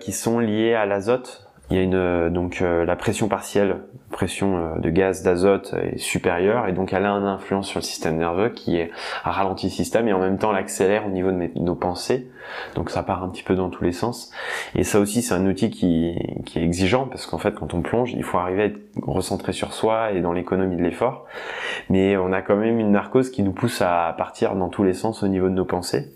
Qui sont liées à l'azote. Il y a une donc la pression partielle, pression de gaz d'azote est supérieure et donc elle a une influence sur le système nerveux qui est a ralenti le système et en même temps l'accélère au niveau de, de nos pensées donc ça part un petit peu dans tous les sens. Et ça aussi, c'est un outil qui, qui est exigeant parce qu'en fait, quand on plonge, il faut arriver à être recentré sur soi et dans l'économie de l'effort. Mais on a quand même une narcose qui nous pousse à partir dans tous les sens au niveau de nos pensées.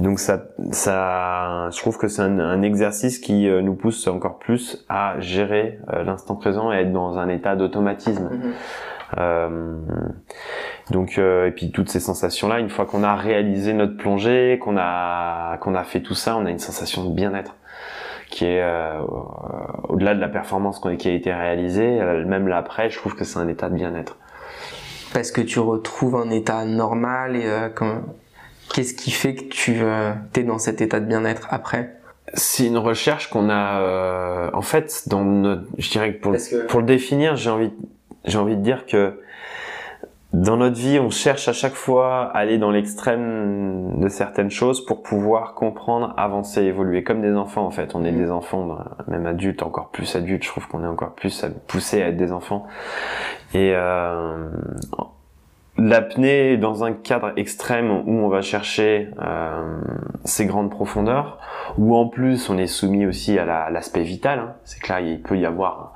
Donc ça, ça, je trouve que c'est un, exercice qui euh, nous pousse encore plus à gérer euh, l'instant présent et être dans un état d'automatisme. Mm-hmm. Euh, donc euh, et puis toutes ces sensations là, une fois qu'on a réalisé notre plongée, qu'on a qu'on a fait tout ça, on a une sensation de bien-être qui est euh, au-delà de la performance qui a été réalisée, même là après, je trouve que c'est un état de bien-être. Parce que tu retrouves un état normal et qu'est-ce qui fait que tu es dans cet état de bien-être après? C'est une recherche qu'on a en fait dans notre, je dirais que pour, pour le définir j'ai envie j'ai envie de dire que dans notre vie, on cherche à chaque fois à aller dans l'extrême de certaines choses pour pouvoir comprendre, avancer, évoluer. Comme des enfants, en fait. On est des enfants, même adultes, encore plus adultes. Je trouve qu'on est encore plus poussé à être des enfants. Et euh, l'apnée dans un cadre extrême où on va chercher euh, ces grandes profondeurs, où en plus on est soumis aussi à l'aspect vital. Hein. C'est que là, il peut y avoir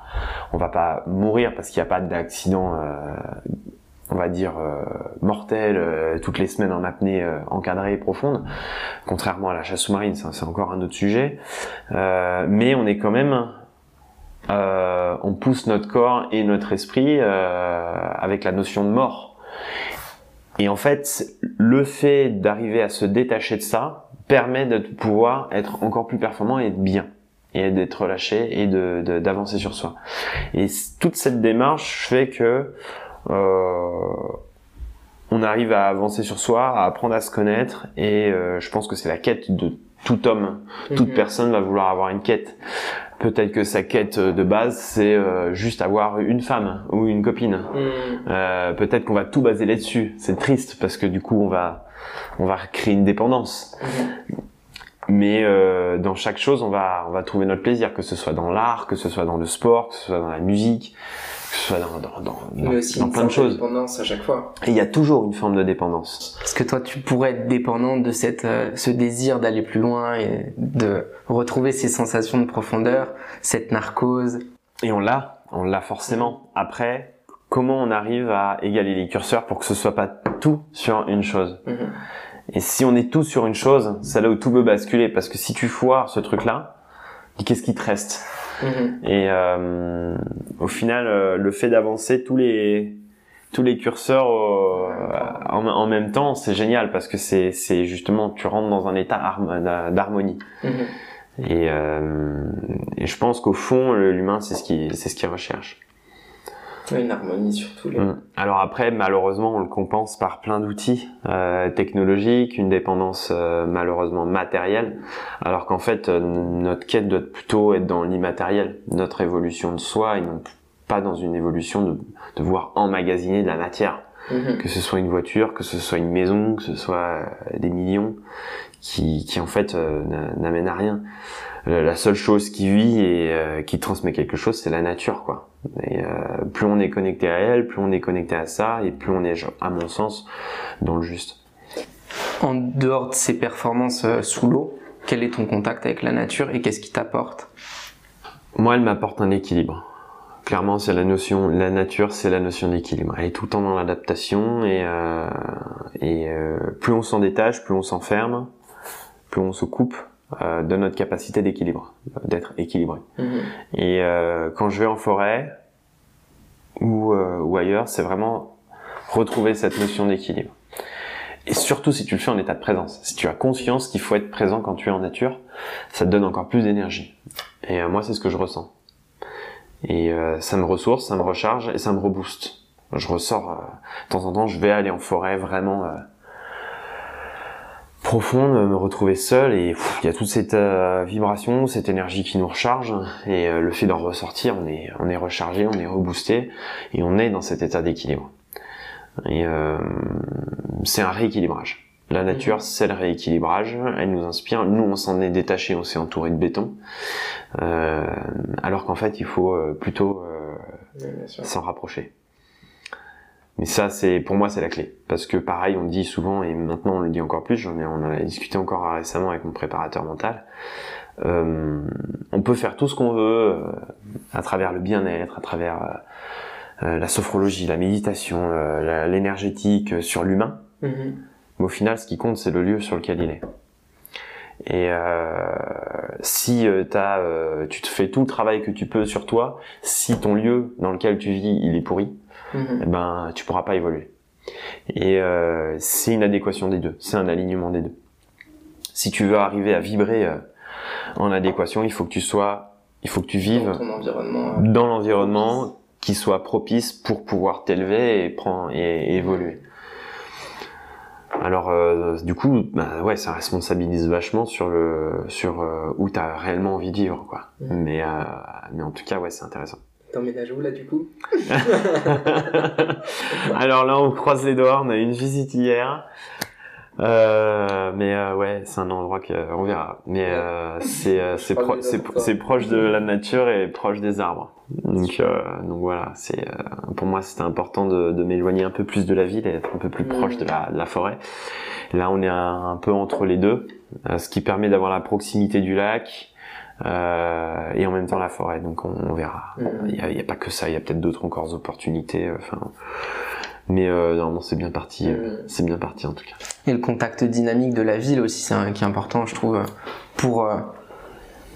on va pas mourir parce qu'il n'y a pas d'accident, euh, on va dire euh, mortel euh, toutes les semaines en apnée encadrée et profonde. Contrairement à la chasse sous-marine, c'est encore un autre sujet. mais on est quand même on pousse notre corps et notre esprit avec la notion de mort. Et en fait, le fait d'arriver à se détacher de ça permet de pouvoir être encore plus performant et être bien et d'être relâché et de d'avancer sur soi. Et toute cette démarche fait que euh, on arrive à avancer sur soi, à apprendre à se connaître et euh, je pense que c'est la quête de tout homme, toute mhm. personne va vouloir avoir une quête. Peut-être que sa quête de base c'est euh, juste avoir une femme ou une copine. Mhm. Euh, Peut-être qu'on va tout baser là-dessus. C'est triste parce que du coup on va on va créer une dépendance. Mhm mais euh, dans chaque chose on va on va trouver notre plaisir que ce soit dans l'art que ce soit dans le sport que ce soit dans la musique que ce soit dans dans dans, mais aussi dans plein de choses. dépendance à chaque fois. Et il y a toujours une forme de dépendance. Est-ce que toi tu pourrais être dépendant de cette euh, ce désir d'aller plus loin et de retrouver ces sensations de profondeur cette narcose? Et on l'a on l'a forcément. Après comment on arrive à égaler les curseurs pour que ce soit pas tout sur une chose? Mm-hmm. Et si on est tous sur une chose, c'est là où tout peut basculer. Parce que si tu foires ce truc-là, qu'est-ce qui te reste? Mhm. Et euh, au final, euh, le fait d'avancer tous les tous les curseurs euh, en, en même temps, c'est génial parce que c'est c'est justement tu rentres dans un état harm- d'harmonie. Mhm. Et, euh, et je pense qu'au fond, l'humain, c'est ce qui c'est ce qu'il recherche. Une harmonie surtout. Là. Mm. Alors après, malheureusement, on le compense par plein d'outils euh, technologiques, une dépendance euh, malheureusement matérielle, alors qu'en fait, euh, notre quête doit plutôt être dans l'immatériel, notre évolution de soi, et non pas dans une évolution de de devoir emmagasiner de la matière, Mhm. que ce soit une voiture, que ce soit une maison, que ce soit des millions, qui, qui en fait n'a- n'amènent à rien. La seule chose qui vit et qui transmet quelque chose, c'est la nature, quoi. Et euh, plus on est connecté à elle, plus on est connecté à ça, et plus on est, à mon sens, dans le juste. En dehors de ces performances euh, sous l'eau, quel est ton contact avec la nature et qu'est-ce qui t'apporte? Moi, elle m'apporte un équilibre. Clairement, c'est la notion, la nature, c'est la notion d'équilibre. Elle est tout le temps dans l'adaptation et, euh, et euh, plus on s'en détache, plus on s'enferme, plus on se coupe euh, de notre capacité d'équilibre, d'être équilibré. Et euh, quand je vais en forêt ou, euh, ou ailleurs, c'est vraiment retrouver cette notion d'équilibre. Et surtout si tu le fais en état de présence. Si tu as conscience qu'il faut être présent quand tu es en nature, ça te donne encore plus d'énergie. Et moi, c'est ce que je ressens. Et ça me ressource, ça me recharge et ça me rebooste. Je ressors, de temps en temps, je vais aller en forêt vraiment profonde, me retrouver seul et il y a toute cette euh, vibration, cette énergie qui nous recharge et euh, le fait d'en ressortir, on est, on est rechargé, on est reboosté et on est dans cet état d'équilibre. Et euh, c'est un rééquilibrage. La nature, c'est le rééquilibrage. Elle nous inspire. Nous, on s'en est détaché, on s'est entouré de béton. Euh, alors qu'en fait, il faut plutôt euh, s'en rapprocher. Mais ça, c'est pour moi, c'est la clé. Parce que pareil, on dit souvent, et maintenant on le dit encore plus, j'en ai, on en a discuté encore récemment avec mon préparateur mental, euh, on peut faire tout ce qu'on veut euh, à travers le bien-être, à travers euh, euh, la sophrologie, la méditation, l'énergétique sur l'humain. Mhm. Mais au final, ce qui compte, c'est le lieu sur lequel il est. Et euh, si t'as, tu te fais tout le travail que tu peux sur toi, si ton lieu dans lequel tu vis, il est pourri, Mhm. eh ben tu pourras pas évoluer. Et euh, c'est une adéquation des deux, c'est un alignement des deux. Si tu veux arriver à vibrer euh, en adéquation, il faut que tu sois, il faut que tu vives Dans euh, dans l'environnement qui soit propice pour pouvoir t'élever et prendre et, et évoluer. Alors euh, du coup, bah, ouais, ça responsabilise vachement sur le sur euh, où t'as réellement envie de vivre, quoi. Mhm. Mais euh, mais en tout cas, ouais, c'est intéressant. T'emménages où là du coup Alors là, on croise les doigts. On a eu une visite hier. Euh, mais euh, ouais, c'est un endroit que on verra. Mais euh, c'est euh, c'est pro- c'est c'est proche de la nature et proche des arbres. Donc donc voilà, c'est pour moi c'était important de, de m'éloigner un peu plus de la ville et être un peu plus proche de la, de la forêt. Là, on est un, un peu entre les deux, ce qui permet d'avoir la proximité du lac. Euh, et en même temps la forêt, donc on, on verra. Mhm. Il y a, pas que ça, il y a peut-être d'autres encore opportunités. euh, Enfin, mais euh, non, non, c'est bien parti. euh, Mhm. C'est bien parti en tout cas. Et le contact dynamique de la ville aussi, c'est un qui est important, je trouve, pour euh,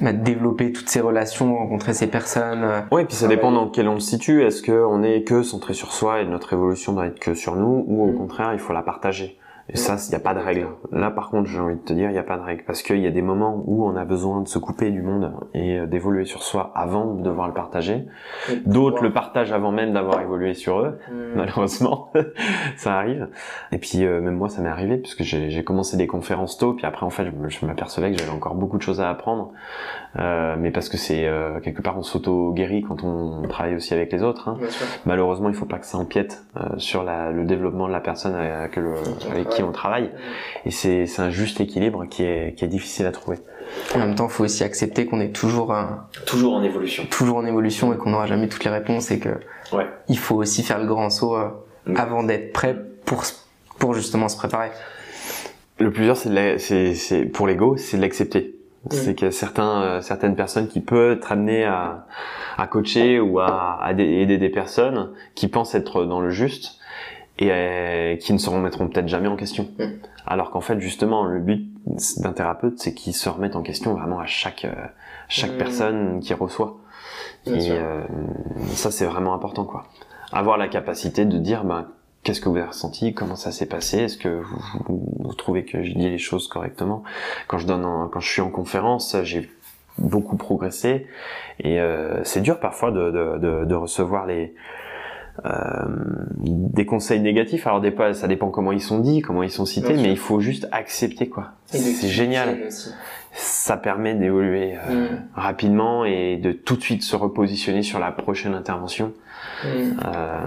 bah, développer toutes ces relations, rencontrer ces personnes. Ouais, puis ça dépend dans quel on se situe. Est-ce que on est que centré sur soi et notre évolution doit être que sur nous, ou au Mhm. contraire, il faut la partager? Et ça, il n'y a pas de règle. Là, par contre, j'ai envie de te dire, il n'y a pas de règle. Parce qu'il y a des moments où on a besoin de se couper du monde et euh, d'évoluer sur soi avant de devoir le partager. D'autres le partagent avant même d'avoir évolué sur eux. Mhm. malheureusement, ça arrive. Et puis euh, même moi, ça m'est arrivé puisque j'ai j'ai commencé des conférences tôt, puis après en fait, je m'apercevais que j'avais encore beaucoup de choses à apprendre. Euh, mais parce que c'est euh, quelque part on s'auto-guérit quand on travaille aussi avec les autres. hein. Malheureusement, il faut pas que ça empiète euh, sur la, le développement de la personne avec, le- avec qui on travaille. Et c'est un juste équilibre qui est, qui est difficile à trouver. En même temps, il faut aussi accepter qu'on est toujours, Toujours en évolution. toujours en évolution et qu'on n'aura jamais toutes les réponses et que Ouais. il faut aussi faire le grand saut euh, Mm. avant d'être prêt pour, pour justement se préparer. Le plus dur, c'est pour l'ego, c'est de l'accepter. C'est qu'il y a certains, euh, certaines personnes qui peuvent être amenées à, à coacher ou à, aider des personnes qui pensent être dans le juste et qui ne se remettront peut-être jamais en question. Mm. Alors qu'en fait, justement, le but d'un thérapeute, c'est qu'il se remette en question vraiment à chaque chaque Mm. personne qui reçoit. Bien et euh, ça, c'est vraiment important, quoi. Avoir la capacité de dire, ben, qu'est-ce que vous avez ressenti, comment ça s'est passé, est-ce que vous, vous- vous trouvez que j'ai dit les choses correctement? Quand je donne, en- quand je suis en conférence, j'ai beaucoup progressé et euh, c'est dur parfois de, de, de, de recevoir les euh, des conseils négatifs. Alors des fois, ça dépend comment ils sont dits, comment ils sont cités, mais il faut juste accepter quoi. C'est génial. aussi. Ça permet d'évoluer euh, Mm. rapidement et de tout de suite se repositionner sur la prochaine intervention. Mm. Euh,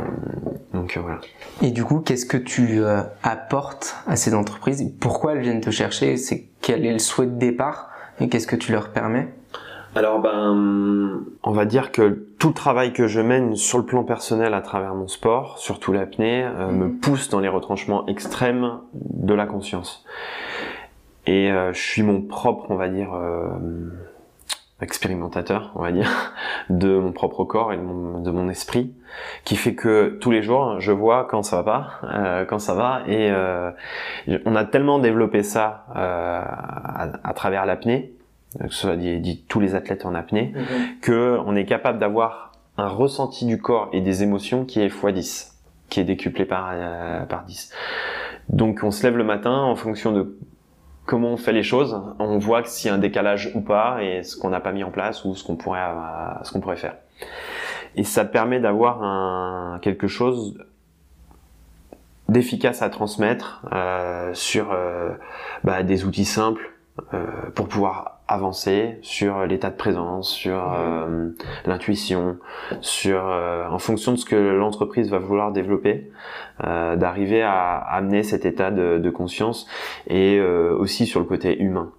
donc euh, voilà. Et du coup, qu'est-ce que tu euh, apportes à ces entreprises? Pourquoi elles viennent te chercher? C'est quel est le souhait de départ? Et qu'est-ce que tu leur permets? Alors ben, on va dire que tout le travail que je mène sur le plan personnel à travers mon sport, surtout l'apnée, euh, Mhm. me pousse dans les retranchements extrêmes de la conscience. Et euh, je suis mon propre, on va dire, euh, expérimentateur, on va dire, de mon propre corps et de mon, de mon esprit, qui fait que tous les jours, je vois quand ça va pas, euh, quand ça va, et euh, on a tellement développé ça euh, à, à travers l'apnée, que ce soit dit, dit tous les athlètes en apnée, que on est capable d'avoir un ressenti du corps et des émotions qui est x10, qui est décuplé par, euh, par 10. Donc on se lève le matin en fonction de comment on fait les choses, on voit s'il y a un décalage ou pas et ce qu'on n'a pas mis en place ou ce qu'on pourrait, euh, ce qu'on pourrait faire. Et ça permet d'avoir un, quelque chose d'efficace à transmettre euh, sur euh, bah, des outils simples euh, pour pouvoir avancer sur l'état de présence, sur euh, l'intuition, sur euh, en fonction de ce que l'entreprise va vouloir développer, euh, d'arriver à amener cet état de, de conscience et euh, aussi sur le côté humain.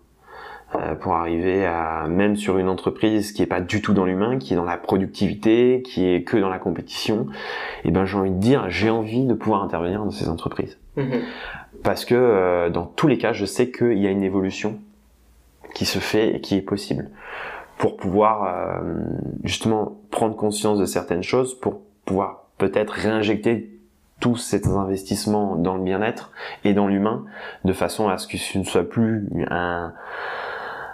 Euh, pour arriver à même sur une entreprise qui est pas du tout dans l'humain, qui est dans la productivité, qui est que dans la compétition, et ben j'ai envie de dire j'ai envie de pouvoir intervenir dans ces entreprises Mhm. parce que euh, dans tous les cas, je sais qu'il y a une évolution qui se fait et qui est possible pour pouvoir euh, justement prendre conscience de certaines choses, pour pouvoir peut-être réinjecter tous ces investissements dans le bien-être et dans l'humain, de façon à ce que ce ne soit plus un,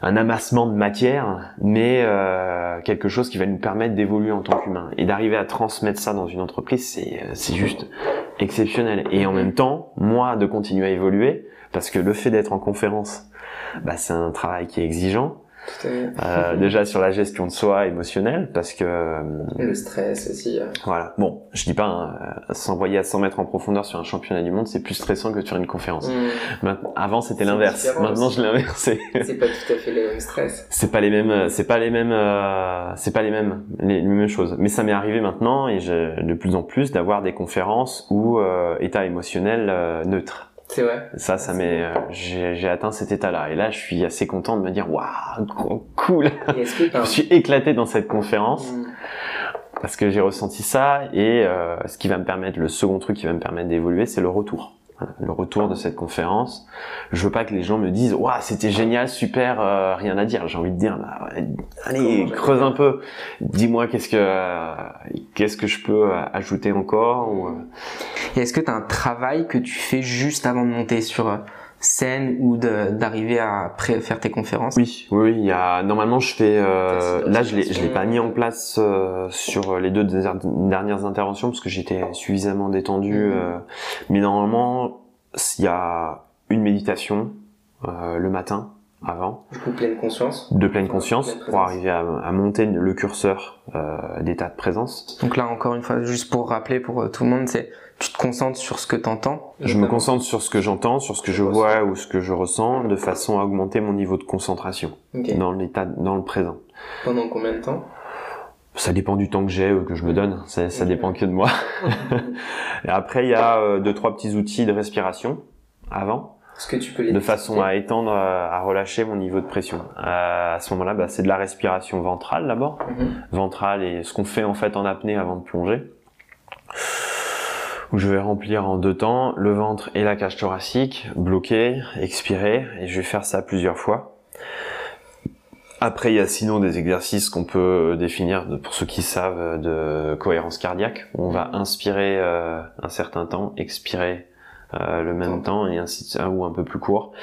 un amassement de matière, mais euh, quelque chose qui va nous permettre d'évoluer en tant qu'humain. Et d'arriver à transmettre ça dans une entreprise, c'est euh, c'est juste exceptionnel. Et en même temps, moi, de continuer à évoluer, parce que le fait d'être en conférence, bah, c'est un travail qui est exigeant. Euh, déjà sur la gestion de soi émotionnelle, parce que euh, Le stress aussi. euh. voilà. Bon, je dis pas hein, euh, s'envoyer à 100 mètres en profondeur sur un championnat du monde, c'est plus stressant que sur une conférence. Mm. Maintenant- avant, c'était l'inverse. Maintenant, aussi. je l'ai inversé. C'est pas tout à fait le même stress. c'est pas les mêmes c'est pas les mêmes euh, c'est pas les mêmes les, les mêmes choses mais ça m'est arrivé maintenant et de plus en plus d'avoir des conférences où euh, état émotionnel neutre C'est vrai. ça ça m'est euh, j'ai atteint cet état là et là je suis assez content de me dire waouh co- cool que je me suis éclaté dans cette conférence Mm. parce que j'ai ressenti ça et euh, ce qui va me permettre le second truc qui va me permettre d'évoluer c'est le retour le retour de cette conférence. Je veux pas que les gens me disent waouh c'était génial super euh, rien à dire. J'ai envie de dire bah, allez Comment creuse un peu. Dis-moi qu'est-ce que euh, qu'est-ce que je peux euh, ajouter encore ou, euh, est-ce que tu as un travail que tu fais juste avant de monter sur scène ou de- d'arriver à pré- faire tes conférences? Oui, oui, oui, il y a normalement je fais euh, là je l'ai je l'ai pas mis en place euh, sur les deux dernières interventions parce que j'étais suffisamment détendu Mhm. euh, mais normalement il y a une méditation euh, le matin avant Du coup, pleine conscience. de pleine Enfin, conscience pleine pour arriver à, à monter le curseur euh, d'état de présence. Donc là, encore une fois, juste pour rappeler pour euh, tout le monde, c'est tu te concentres sur ce que tu entends. Je me concentre sur ce que j'entends, sur ce que je vois ou ce que je ressens de façon à augmenter mon niveau de concentration dans l'état dans le présent. Pendant combien de temps? Ça dépend du temps que j'ai ou que je me donne, ça, dépend que de moi. Et après, il y a euh, deux, trois petits outils de respiration avant, Est-ce que tu peux les de façon à étendre, euh, à relâcher mon niveau de pression. Euh, à ce moment-là, bah, c'est de la respiration ventrale d'abord, Mhm. ventrale et ce qu'on fait en fait en apnée avant de plonger. Où je vais remplir en deux temps le ventre et la cage thoracique, bloquer, expirer, et je vais faire ça plusieurs fois. Après, il y a sinon des exercices qu'on peut définir, pour ceux qui savent, de cohérence cardiaque. On va inspirer euh, un certain temps, expirer euh, le même temps, et ainsi de ou un peu plus court.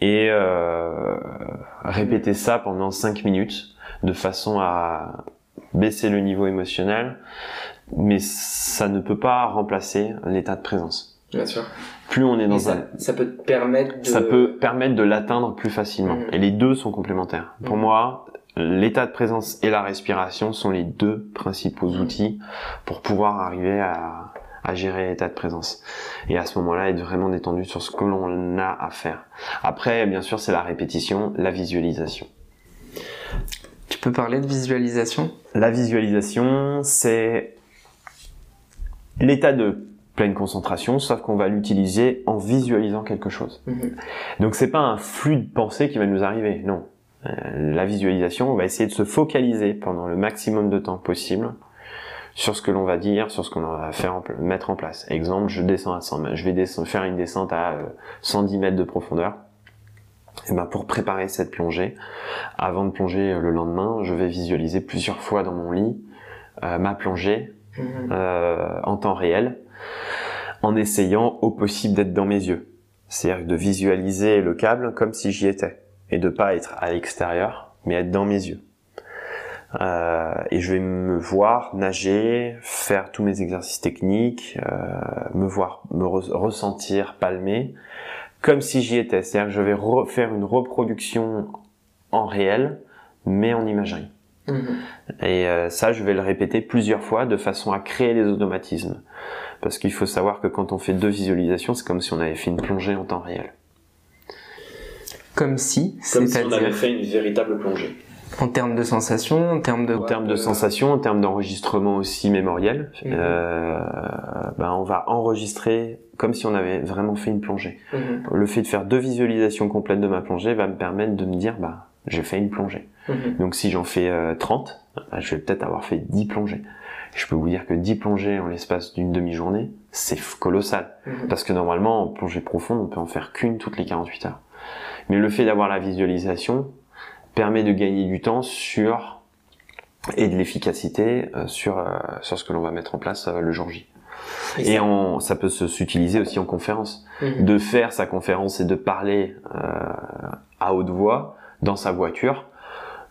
Et euh, répéter ça pendant 5 minutes, de façon à baisser le niveau émotionnel, mais ça ne peut pas remplacer l'état de présence. Bien sûr. Plus on est dans ça, un, ça peut te permettre de... ça peut permettre de l'atteindre plus facilement. Mhm. Et les deux sont complémentaires. Pour Mhm. moi, l'état de présence et la respiration sont les deux principaux Mhm. outils pour pouvoir arriver à, à gérer l'état de présence. Et à ce moment-là, être vraiment détendu sur ce que l'on a à faire. Après, bien sûr, c'est la répétition, la visualisation. Tu peux parler de visualisation? La visualisation, c'est l'état de pleine concentration, sauf qu'on va l'utiliser en visualisant quelque chose. Mhm. Donc c'est pas un flux de pensée qui va nous arriver, non. Euh, la visualisation, on va essayer de se focaliser pendant le maximum de temps possible sur ce que l'on va dire, sur ce qu'on va faire, en mettre en place. Exemple, je descends à 100 mètres, je vais descendre- faire une descente à euh, 110 mètres de profondeur. Et ben pour préparer cette plongée, avant de plonger euh, le lendemain, je vais visualiser plusieurs fois dans mon lit euh, ma plongée Mhm. euh, en temps réel, en essayant au possible d'être dans mes yeux. C'est-à-dire de visualiser le câble comme si j'y étais, et de pas être à l'extérieur, mais être dans mes yeux. Euh, et je vais me voir nager, faire tous mes exercices techniques, euh, me voir, me re- ressentir, palmer, comme si j'y étais. C'est-à-dire que je vais refaire une reproduction en réel, mais en imagerie. Mhm. Et euh, ça, je vais le répéter plusieurs fois de façon à créer des automatismes. Parce qu'il faut savoir que quand on fait deux visualisations, c'est comme si on avait fait une plongée en temps réel. Comme si, c'est-à-dire fait une véritable plongée. en termes de sensations, en termes de... En termes de sensations, en termes d'enregistrement aussi mémoriel, Mhm. euh, ben on va enregistrer comme si on avait vraiment fait une plongée. Mhm. Le fait de faire deux visualisations complètes de ma plongée va me permettre de me dire, bah, j'ai fait une plongée. Mhm. Donc si j'en fais euh, 30, bah, je vais peut-être avoir fait 10 plongées. Je peux vous dire que 10 plongées en l'espace d'une demi-journée, c'est colossal. Mhm. Parce que normalement, en plongée profonde, on peut en faire qu'une toutes les 48 heures. Mais le fait d'avoir la visualisation permet de gagner du temps sur et de l'efficacité euh, sur euh, sur ce que l'on va mettre en place euh, le jour J. Et ça- en, ça peut se s'utiliser aussi en conférence. Mhm. De faire sa conférence et de parler euh, à haute voix dans sa voiture,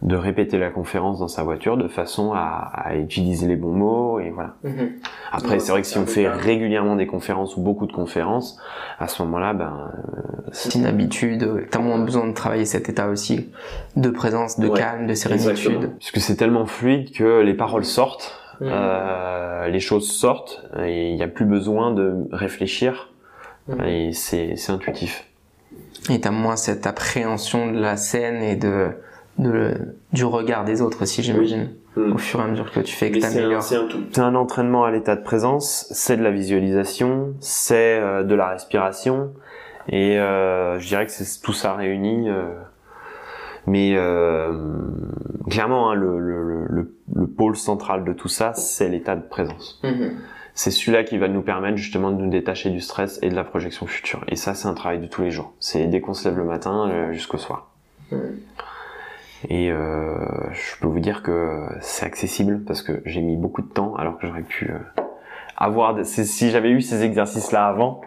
de répéter la conférence dans sa voiture de façon à, à utiliser les bons mots et voilà. Mhm. Après, c'est vrai que si on fait régulièrement des conférences ou beaucoup de conférences, à ce moment-là, ben, C'est une habitude, t'as moins besoin de travailler cet état aussi de présence, de Ouais, calme, de sérénitude. Parce que c'est tellement fluide que les paroles sortent, Mhm. euh, les choses sortent, et il n'y a plus besoin de réfléchir, Mhm. et c'est intuitif. Et t'as moins cette appréhension de la scène et de, de du regard des autres aussi, j'imagine. Mm. Au fur et à mesure que tu fais, que Mais c'est un, t'améliores. c'est un tout. C'est un entraînement à l'état de présence, c'est de la visualisation, c'est euh, de la respiration, et euh, je dirais que c'est tout ça réuni. euh, mais euh, clairement, hein, le, le, le, le pôle central de tout ça, c'est l'état de présence. Mhm. C'est celui-là qui va nous permettre justement de nous détacher du stress et de la projection future. Et ça, c'est un travail de tous les jours. C'est dès qu'on se lève le matin euh, jusqu'au soir. Et euh, je peux vous dire que c'est accessible parce que j'ai mis beaucoup de temps alors que j'aurais pu euh, avoir... de- Si j'avais eu ces exercices-là avant,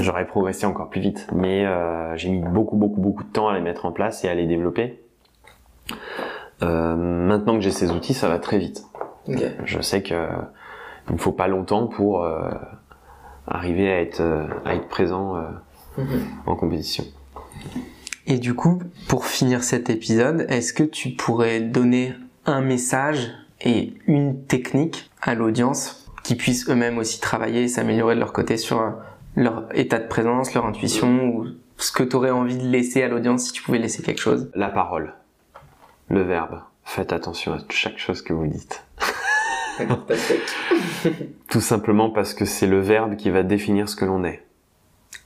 j'aurais progressé encore plus vite. Mais euh, j'ai mis beaucoup, beaucoup, beaucoup de temps à les mettre en place et à les développer. Euh, maintenant que j'ai ces outils, ça va très vite. Je sais que il ne faut pas longtemps pour euh, arriver à être, euh, à être présent euh, Mhm. en compétition. Et du coup, pour finir cet épisode, est-ce que tu pourrais donner un message et une technique à l'audience qui puissent eux-mêmes aussi travailler et s'améliorer de leur côté sur leur état de présence, leur intuition ou ce que tu aurais envie de laisser à l'audience si tu pouvais laisser quelque chose? La parole, le verbe. Faites attention à chaque chose que vous dites. Tout simplement parce que c'est le verbe qui va définir ce que l'on est.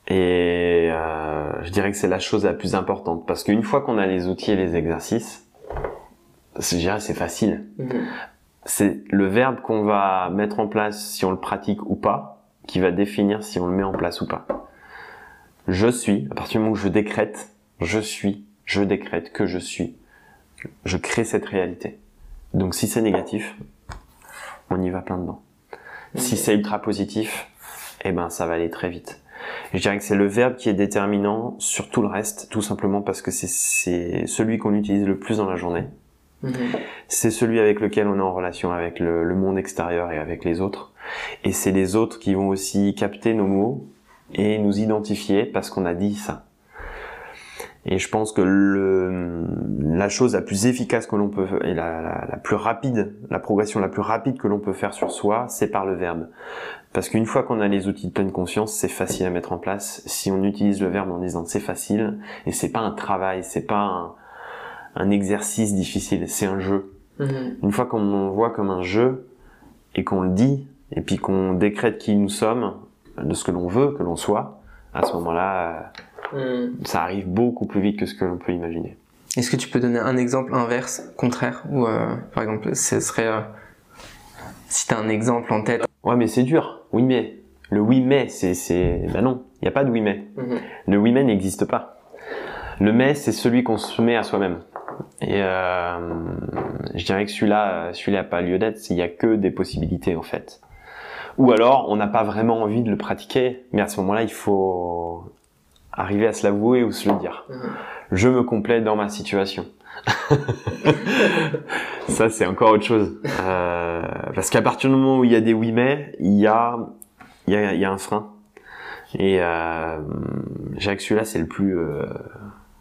Et euh, je dirais que c'est la chose la plus importante parce qu'une fois qu'on a les outils et les exercices, je dirais c'est facile. Mhm. C'est le verbe qu'on va mettre en place si on le pratique ou pas qui va définir si on le met en place ou pas. Je suis, à partir du moment où je décrète, je suis, je décrète que je suis je crée cette réalité. Donc si c'est négatif, on y va plein dedans. Si c'est ultra positif, eh ben ça va aller très vite. Je dirais que c'est le verbe qui est déterminant sur tout le reste, tout simplement parce que c'est celui qu'on utilise le plus dans la journée. Mhm. C'est celui avec lequel on est en relation avec le, le monde extérieur et avec les autres. Et c'est les autres qui vont aussi capter nos mots et nous identifier parce qu'on a dit ça. Et je pense que le, la chose la plus efficace que l'on peut et la, la, la, plus rapide, la progression la plus rapide que l'on peut faire sur soi, c'est par le verbe. Parce qu'une fois qu'on a les outils de pleine conscience, c'est facile à mettre en place. Si on utilise le verbe en disant c'est facile, et c'est pas un travail, c'est pas un, un, exercice difficile, c'est un jeu. Mhm. Une fois qu'on voit comme un jeu et qu'on le dit, et puis qu'on décrète qui nous sommes, de ce que l'on veut que l'on soit, à ce moment-là, hmm. ça arrive beaucoup plus vite que ce que l'on peut imaginer. Est-ce que tu peux donner un exemple inverse, contraire, ou euh, par exemple, ce serait euh, si tu as un exemple en tête. Ouais, mais c'est dur. Oui, mais le oui mais, c'est c'est ben non, il n'y a pas de oui mais. Mhm. Le oui mais n'existe pas. Le mais, c'est celui qu'on se met à soi-même. Et euh, je dirais que celui-là, celui-là n'a pas lieu d'être. Il n'y a que des possibilités en fait. Ou alors, on n'a pas vraiment envie de le pratiquer, mais à ce moment-là, il faut arriver à se l'avouer ou se le dire. Mhm. Je me complais dans ma situation. ça, c'est encore autre chose. Euh, parce qu'à partir du moment où il y a des oui mais, il y a, il y a, il y a un frein. Et euh, j'ai que celui-là, c'est le plus euh,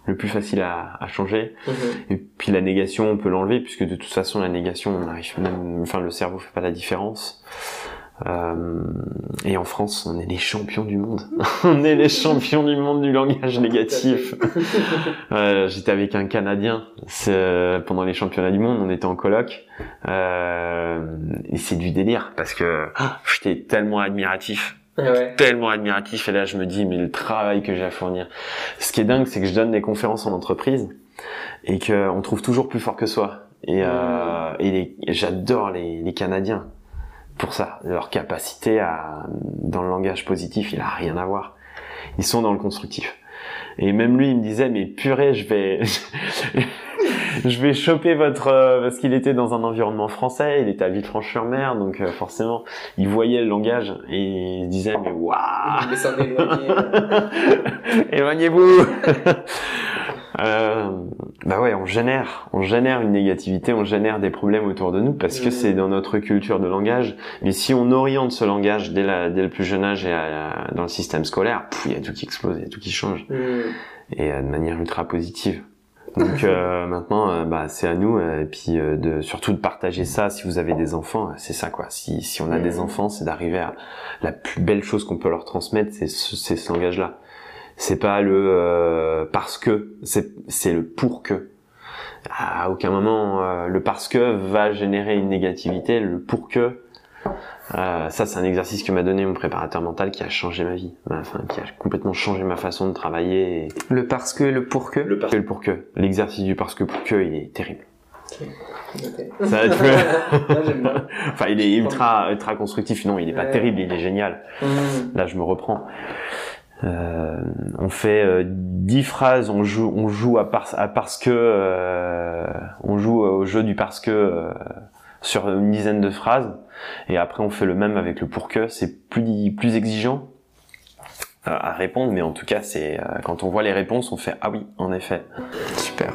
le plus facile à, à changer. Mhm. Et puis la négation, on peut l'enlever puisque de toute façon, la négation, on arrive même, enfin, le cerveau fait pas la différence. Euh, et en France, on est les champions du monde. on est les champions du monde du langage négatif. euh, J'étais avec un Canadien euh, pendant les championnats du monde. On était en colloque. Euh, et c'est du délire parce que ah, j'étais tellement admiratif. Tellement admiratif. Et là, je me dis, mais le travail que j'ai à fournir. Ce qui est dingue, c'est que je donne des conférences en entreprise et qu'on trouve toujours plus fort que soi. Et, et j'adore les, les Canadiens pour ça. Leur capacité à, dans le langage positif, il a rien à voir. Ils sont dans le constructif. Et même lui, il me disait, mais purée, je vais, je vais choper votre, euh, parce qu'il était dans un environnement français, il était à Villefranche-sur-Mer, donc euh, forcément, il voyait le langage et il disait, mais waouh! Éloignez-vous! euh, bah ouais, on génère, on génère une négativité, on génère des problèmes autour de nous parce que c'est dans notre culture de langage. Mais si on oriente ce langage dès, la, dès le plus jeune âge et dans le système scolaire, il y a tout qui explose, il y a tout qui change et euh, de manière ultra positive. Donc euh, maintenant, euh, bah, c'est à nous et puis de surtout de partager ça. Si vous avez des enfants, c'est ça quoi. Si, si on a des enfants, c'est d'arriver à la plus belle chose qu'on peut leur transmettre, c'est ce, ce langage-là c'est pas le euh, parce que, c'est le pour que. À aucun moment, euh, le parce que va générer une négativité. Le pour que, euh, ça c'est un exercice que m'a donné mon préparateur mental qui a changé ma vie, enfin qui a complètement changé ma façon de travailler. Le parce que, le pour que. Le parce que, le pour que. L'exercice du parce que pour que, il est terrible. Ça, enfin, il est ultra, ultra constructif. Non, il est pas terrible, il est génial. Mmh. Là, je me reprends. Euh, on fait euh, dix phrases, on joue, on joue à, à parce que, euh, on joue au jeu du parce que euh, sur une dizaine de phrases, et après on fait le même avec le pour que. C'est plus plus exigeant à répondre, mais en tout cas c'est quand on voit les réponses, on fait ah oui, en effet. Super.